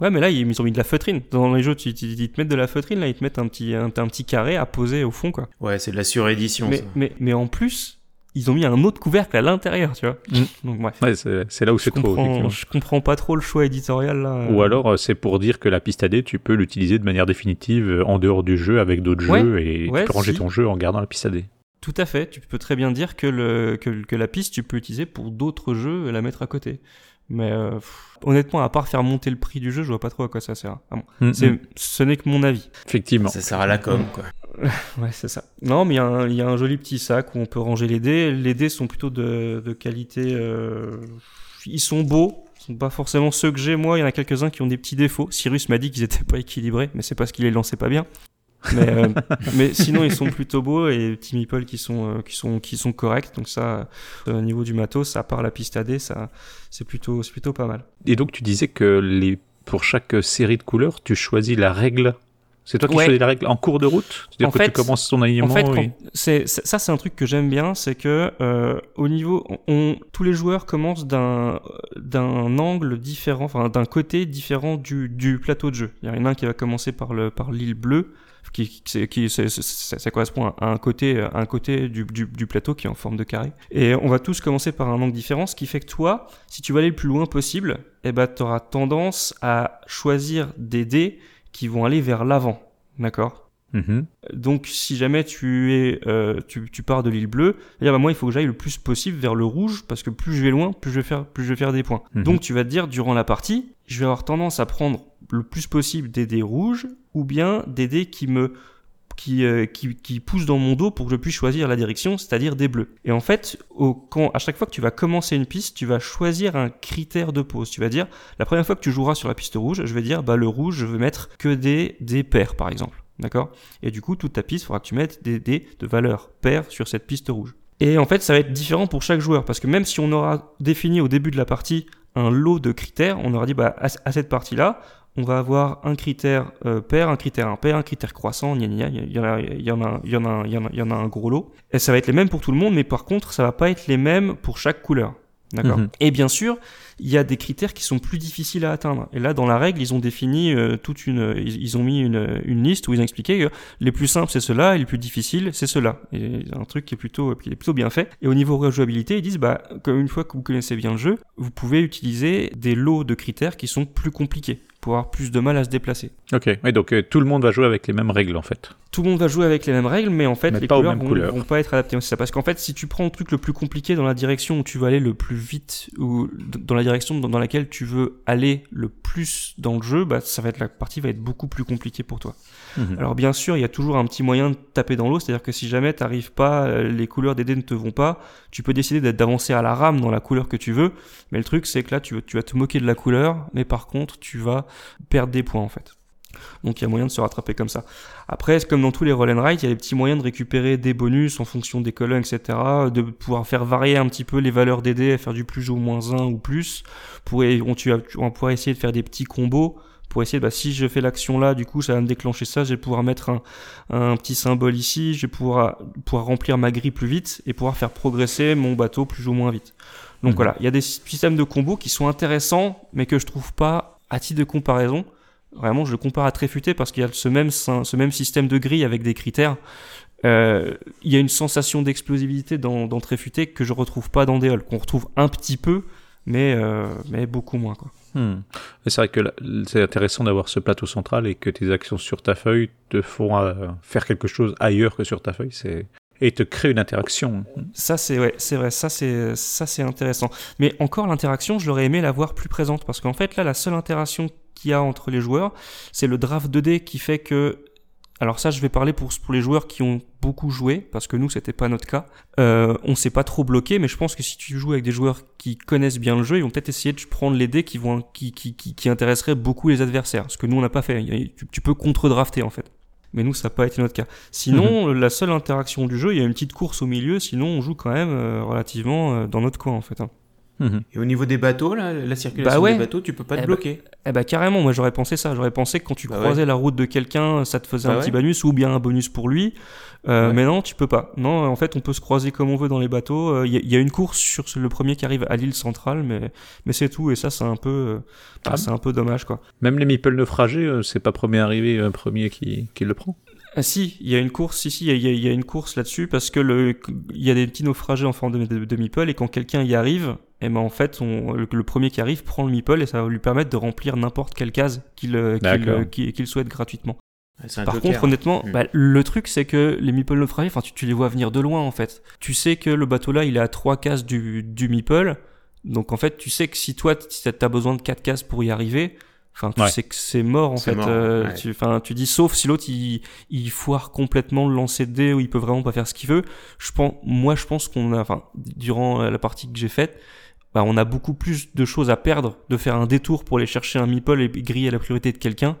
Ouais, mais là, ils ils ont mis de la feutrine. Dans les jeux, ils te mettent de la feutrine, là, ils te mettent un petit, un, un petit carré à poser au fond, quoi. Ouais, c'est de la surédition, Mais, ça. mais, mais en plus, ils ont mis un autre couvercle à l'intérieur, tu vois. Mm. Donc, bref. Ouais, c'est c'est là où Je c'est trop. je comprends pas trop le choix éditorial, là. Ou alors, euh, c'est pour dire que la piste à dés, tu peux l'utiliser de manière définitive euh, en dehors du jeu avec d'autres Ouais, jeux et ouais, tu peux ranger si. ton jeu en gardant la piste à dés. Tout à fait. Tu peux très bien dire que, le, que, que la piste, tu peux l'utiliser pour d'autres jeux et la mettre à côté. Mais euh, pff, honnêtement, à part faire monter le prix du jeu, je vois pas trop à quoi ça sert. Ah bon. Mm. Ce n'est que mon avis. Effectivement. Ça sert à la com, quoi. [LAUGHS] Ouais, c'est ça. Non, mais il y, a un- il y a un joli petit sac où on peut ranger les dés. Les dés sont plutôt de, de qualité. euh, Ils sont beaux. Ce sont pas forcément ceux que j'ai moi. Il y en a quelques-uns qui ont des petits défauts. Cyrus m'a dit qu'ils étaient pas équilibrés, mais c'est parce qu'il les lançait pas bien. Mais, euh, [LAUGHS] mais sinon, ils sont plutôt beaux et Team Meeple qui sont, euh, qui sont, qui sont corrects. Donc ça, euh, au niveau du matos, à part la piste à dés, ça, c'est plutôt, c'est plutôt pas mal. Et donc, tu disais que les... pour chaque série de couleurs, tu choisis la règle. C'est toi qui Ouais. choisis la règle en cours de route? C'est-à-dire En que fait- tu commences ton alignement En fait, et- quand- c'est, c'est- ça c'est un truc que j'aime bien, c'est que euh, au niveau, on, tous les joueurs commencent d'un d'un angle différent, enfin d'un côté différent du, du plateau de jeu. Il y en a un qui va commencer par le par l'île bleue, qui, ça, ça correspond à un côté à un côté du, du, du plateau qui est en forme de carré. Et on va tous commencer par un angle différent, ce qui fait que toi, si tu veux aller le plus loin possible, eh ben tu auras tendance à choisir des dés qui vont aller vers l'avant, d'accord? Mhm. donc, si jamais tu es, euh, tu, tu pars de l'île bleue, dire bah moi il faut que j'aille le plus possible vers le rouge parce que plus je vais loin, plus je vais faire, plus je vais faire des points. Mhm. Donc tu vas te dire durant la partie, je vais avoir tendance à prendre le plus possible des dés rouges ou bien des dés qui me qui, euh, qui, poussent dans mon dos pour que je puisse choisir la direction, c'est-à-dire des bleus. Et en fait, au, quand, à chaque fois que tu vas commencer une piste, tu vas choisir un critère de pause. Tu vas dire, la première fois que tu joueras sur la piste rouge, je vais dire, bah le rouge, je veux mettre que des, des paires, par exemple. D'accord? Et du coup, toute ta piste, il faudra que tu mettes des dés de valeur paire sur cette piste rouge. Et en fait, ça va être différent pour chaque joueur, parce que même si on aura défini au début de la partie un lot de critères, on aura dit, bah, à cette partie-là, on va avoir un critère euh, pair, un critère impair, un critère croissant, il y en a, il y en a, il y en a, il y en a, il y en a un gros lot. Et ça va être les mêmes pour tout le monde, mais par contre, ça va pas être les mêmes pour chaque couleur. D'accord. Mhm. Et bien sûr, il y a des critères qui sont plus difficiles à atteindre. Et là, dans la règle, ils ont défini euh, toute une, ils, ils ont mis une, une liste où ils ont expliqué que les plus simples c'est cela et les plus difficiles c'est cela. Et un truc qui est plutôt, qui est plutôt bien fait. Et au niveau rejouabilité, ils disent bah comme une fois que vous connaissez bien le jeu, vous pouvez utiliser des lots de critères qui sont plus compliqués pour avoir plus de mal à se déplacer. Ok, ouais, donc euh, tout le monde va jouer avec les mêmes règles en fait. Tout le monde va jouer avec les mêmes règles, mais en fait, Mais les pas couleurs vont, couleurs. vont pas être adaptées. C'est ça. Parce qu'en fait, si tu prends le truc le plus compliqué dans la direction où tu veux aller le plus vite, ou dans la direction dans dans laquelle tu veux aller le plus dans le jeu, bah, ça va être la partie va être beaucoup plus compliquée pour toi. Mhm. Alors bien sûr, il y a toujours un petit moyen de taper dans l'eau, c'est-à-dire que si jamais t'arrives pas, euh, les couleurs des dés ne te vont pas, tu peux décider d'avancer à la rame dans la couleur que tu veux, mais le truc c'est que là tu, tu vas te moquer de la couleur, mais par contre tu vas perdre des points en fait. Donc il y a moyen de se rattraper comme ça. Après, comme dans tous les roll and write, il y a des petits moyens de récupérer des bonus en fonction des colonnes, etc. De pouvoir faire varier un petit peu les valeurs des dés, faire du plus ou moins 1 ou plus. Pour, on, tu, tu- on pourra essayer de faire des petits combos pour essayer, bah, si je fais l'action là, du coup, ça va me déclencher ça, je vais pouvoir mettre un, un petit symbole ici, je vais pouvoir, pouvoir remplir ma grille plus vite et pouvoir faire progresser mon bateau plus ou moins vite. Donc Mhm. voilà, il y a des systèmes de combos qui sont intéressants, mais que je trouve pas, à titre de comparaison, vraiment, je le compare à Tréfuté parce qu'il y a ce même, ce même système de grille avec des critères. Euh, il y a une sensation d'explosivité dans, dans Tréfuté que je retrouve pas dans Déol, qu'on retrouve un petit peu, mais, euh, mais beaucoup moins, quoi. Hmm. C'est vrai que c'est intéressant d'avoir ce plateau central et que tes actions sur ta feuille te font euh, faire quelque chose ailleurs que sur ta feuille. C'est et te crée une interaction. Ça c'est vrai, ça c'est ça intéressant. Mais encore l'interaction, je l'aurais aimé la voir plus présente parce qu'en fait là la seule interaction qu'il y a entre les joueurs, c'est le draft 2D qui fait que alors ça je vais parler pour pour les joueurs qui ont beaucoup joué parce que nous c'était pas notre cas. Euh, on s'est pas trop bloqué mais je pense que si tu joues avec des joueurs qui connaissent bien le jeu, ils vont peut-être essayer de prendre les dés qui vont qui qui qui, qui intéresseraient beaucoup les adversaires, ce que nous on n'a pas fait. Tu, tu peux contre-drafter en fait. Mais nous, ça n'a pas été notre cas. Sinon, la seule interaction du jeu, il y a une petite course au milieu. Sinon, on joue quand même euh, relativement euh, dans notre coin, en fait. hein. Mhm. Et au niveau des bateaux, là, la circulation Bah ouais. des bateaux, tu peux pas te Eh bloquer. Eh ben carrément, moi j'aurais pensé ça. J'aurais pensé que quand tu Bah croisais la route de quelqu'un, ça te faisait Bah un petit bonus ou bien un bonus pour lui. Euh, Ouais. Mais non, tu peux pas. Non, en fait, on peut se croiser comme on veut dans les bateaux. Euh, Il y, a- il y a une course sur le premier qui arrive à l'île centrale, mais mais c'est tout. Et ça, c'est un peu, euh, bah, Ah. c'est un peu dommage, quoi. Même les meeples naufragés, euh, c'est pas premier arrivé, euh, premier qui, qui le prend. Ah, si, il y a une course, si, si, il y y a- il y a une course là-dessus parce que le, il y a des petits naufragés en forme de, de, de meeple et quand quelqu'un y arrive, et ben en fait, on, le, le premier qui arrive prend le meeple et ça va lui permettre de remplir n'importe quelle case qu'il euh, qu'il, D'accord. euh, qu'il- qu'il souhaite gratuitement. Par joker. contre, honnêtement, Mm. bah, le truc c'est que les meeple naufragés, enfin, tu, tu les vois venir de loin en fait. Tu sais que le bateau là, il est à trois cases du, du meeple, donc en fait, tu sais que si toi, tu as besoin de quatre cases pour y arriver. Enfin, tu Ouais. sais que c'est mort en fait. mort, euh, ouais. tu, enfin, tu dis sauf si l'autre il, il foire complètement le lancer de dés ou il peut vraiment pas faire ce qu'il veut. Je pense, moi, je pense qu'on a, enfin, durant la partie que j'ai faite, bah, on a beaucoup plus de choses à perdre de faire un détour pour aller chercher un meeple et griller la priorité de quelqu'un.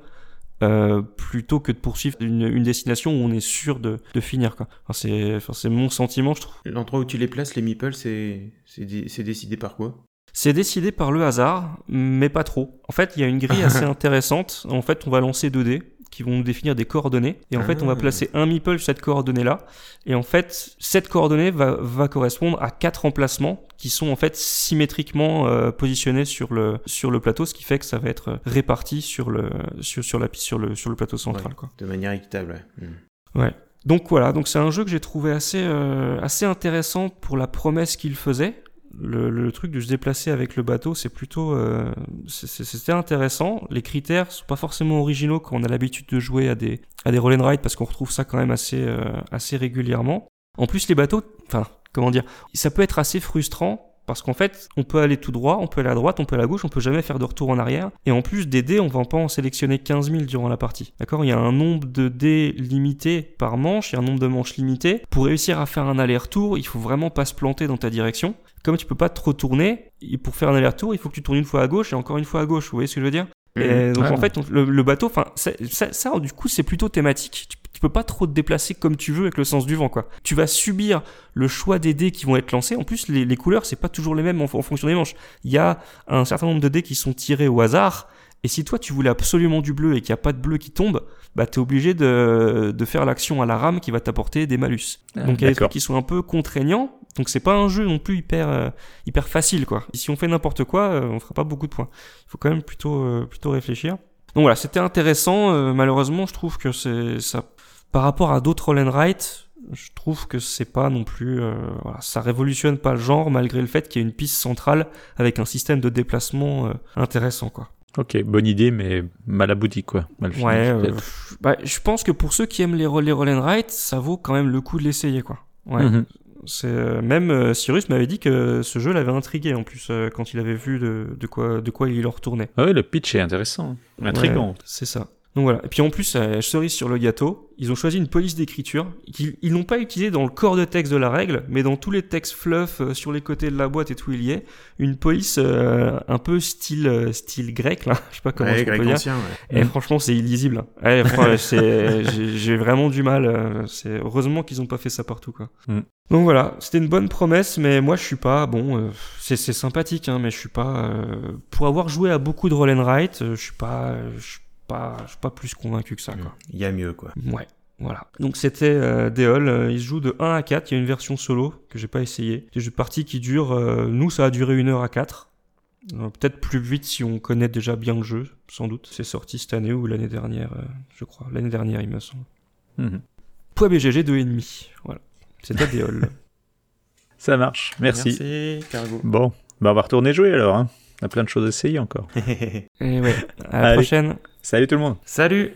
Euh, plutôt que de poursuivre une, une destination où on est sûr de, de finir quoi. Enfin, c'est enfin, c'est mon sentiment je trouve. L'endroit où tu les places, les meeples, c'est c'est décidé par quoi? C'est décidé par le hasard, mais pas trop. En fait, il y a une grille assez [LAUGHS] intéressante. En fait, on va lancer 2 dés qui vont nous définir des coordonnées. Et en fait, on va Ah. placer un meeple sur cette coordonnée-là. Et en fait, cette coordonnée va, va correspondre à quatre emplacements qui sont en fait symétriquement euh, positionnés sur le, sur le plateau, ce qui fait que ça va être réparti sur le, sur, sur la, sur le, sur le plateau central. Ouais, Quoi. De manière équitable, ouais. Mm. Ouais. Donc voilà, donc c'est un jeu que j'ai trouvé assez, euh, assez intéressant pour la promesse qu'il faisait. Le, le truc de se déplacer avec le bateau, c'est plutôt, euh, c'était intéressant. Les critères sont pas forcément originaux quand on a l'habitude de jouer à des, à des roll and ride parce qu'on retrouve ça quand même assez, euh, assez régulièrement. En plus, les bateaux, enfin, comment dire, ça peut être assez frustrant parce qu'en fait, on peut aller tout droit, on peut aller à droite, on peut aller à gauche, on peut jamais faire de retour en arrière. Et en plus des dés, on va pas en sélectionner 15 000 durant la partie. D'accord? Il y a un nombre de dés limité par manche, il y a un nombre de manches limité. Pour réussir à faire un aller-retour, il faut vraiment pas se planter dans ta direction. Comme tu peux pas te retourner, et pour faire un aller-retour, il faut que tu tournes une fois à gauche et encore une fois à gauche. Vous voyez ce que je veux dire? Et donc Ouais. en fait, on- le, le bateau, enfin, ça, ça, ça, du coup, c'est plutôt thématique. Tu, tu peux pas trop te déplacer comme tu veux avec le sens du vent, quoi. Tu vas subir le choix des dés qui vont être lancés. En plus, les, les couleurs, c'est pas toujours les mêmes en, en fonction des manches. Il y a un certain nombre de dés qui sont tirés au hasard. Et si toi, tu voulais absolument du bleu et qu'il n'y a pas de bleu qui tombe, bah t'es obligé de, de faire l'action à la rame qui va t'apporter des malus. Ah, Donc il y a des trucs qui sont un peu contraignants. Donc c'est pas un jeu non plus hyper euh, hyper facile quoi. Si on fait n'importe quoi, euh, on fera pas beaucoup de points. Il faut quand même plutôt euh, plutôt réfléchir. Donc voilà, c'était intéressant. Euh, malheureusement, je trouve que c'est ça par rapport à d'autres roll and write, je trouve que c'est pas non plus euh, voilà, ça révolutionne pas le genre malgré le fait qu'il y ait une piste centrale avec un système de déplacement euh, intéressant quoi. Ok, bonne idée, mais mal abouti, quoi. Mal fini, Ouais, euh, bah, je pense que pour ceux qui aiment les, les roll and write, ça vaut quand même le coup de l'essayer quoi. Ouais. Mhm. C'est euh, même euh, Cyrus m'avait dit que ce jeu l'avait intrigué en plus quand il avait vu de, de quoi de quoi il en retournait. Ah ouais, le pitch est intéressant. Intriguant. Ouais, c'est ça. Donc voilà. Et puis en plus, euh, cerise sur le gâteau, ils ont choisi une police d'écriture qu'ils ils n'ont pas utilisée dans le corps de texte de la règle, mais dans tous les textes fluff euh, sur les côtés de la boîte et tout il y est une police euh, un peu style euh, style grec là, [LAUGHS] je sais pas comment Ouais, je grec peux dire. ancien, ouais. Et franchement, c'est illisible. Ouais, [LAUGHS] j'ai, vraiment du mal. euh, C'est heureusement qu'ils ont pas fait ça partout, quoi. Mm. Donc voilà, c'était une bonne promesse, mais moi je suis pas bon. euh, c'est, sympathique, hein, mais je suis pas euh, pour avoir joué à beaucoup de roll and write, je suis pas, je suis pas, je suis pas plus convaincu que ça, quoi. Il y a mieux, quoi. Ouais. Voilà. Donc c'était euh, Deol, euh, il se joue de 1 à 4, il y a une version solo que j'ai pas essayé. C'est une partie qui dure, euh, nous ça a duré une heure à 4. Euh, Peut-être plus vite si on connaît déjà bien le jeu, sans doute. C'est sorti cette année ou l'année dernière, euh, je crois. L'année dernière, il me semble. Poids BGG 2,5. Voilà. C'était Deol. [LAUGHS] Ça marche. Merci. Merci, Cargo. Bon, bah on va retourner jouer alors. Hein. On a plein de choses à essayer encore. [LAUGHS] Et ouais, à la Allez. prochaine. Salut tout le monde. Salut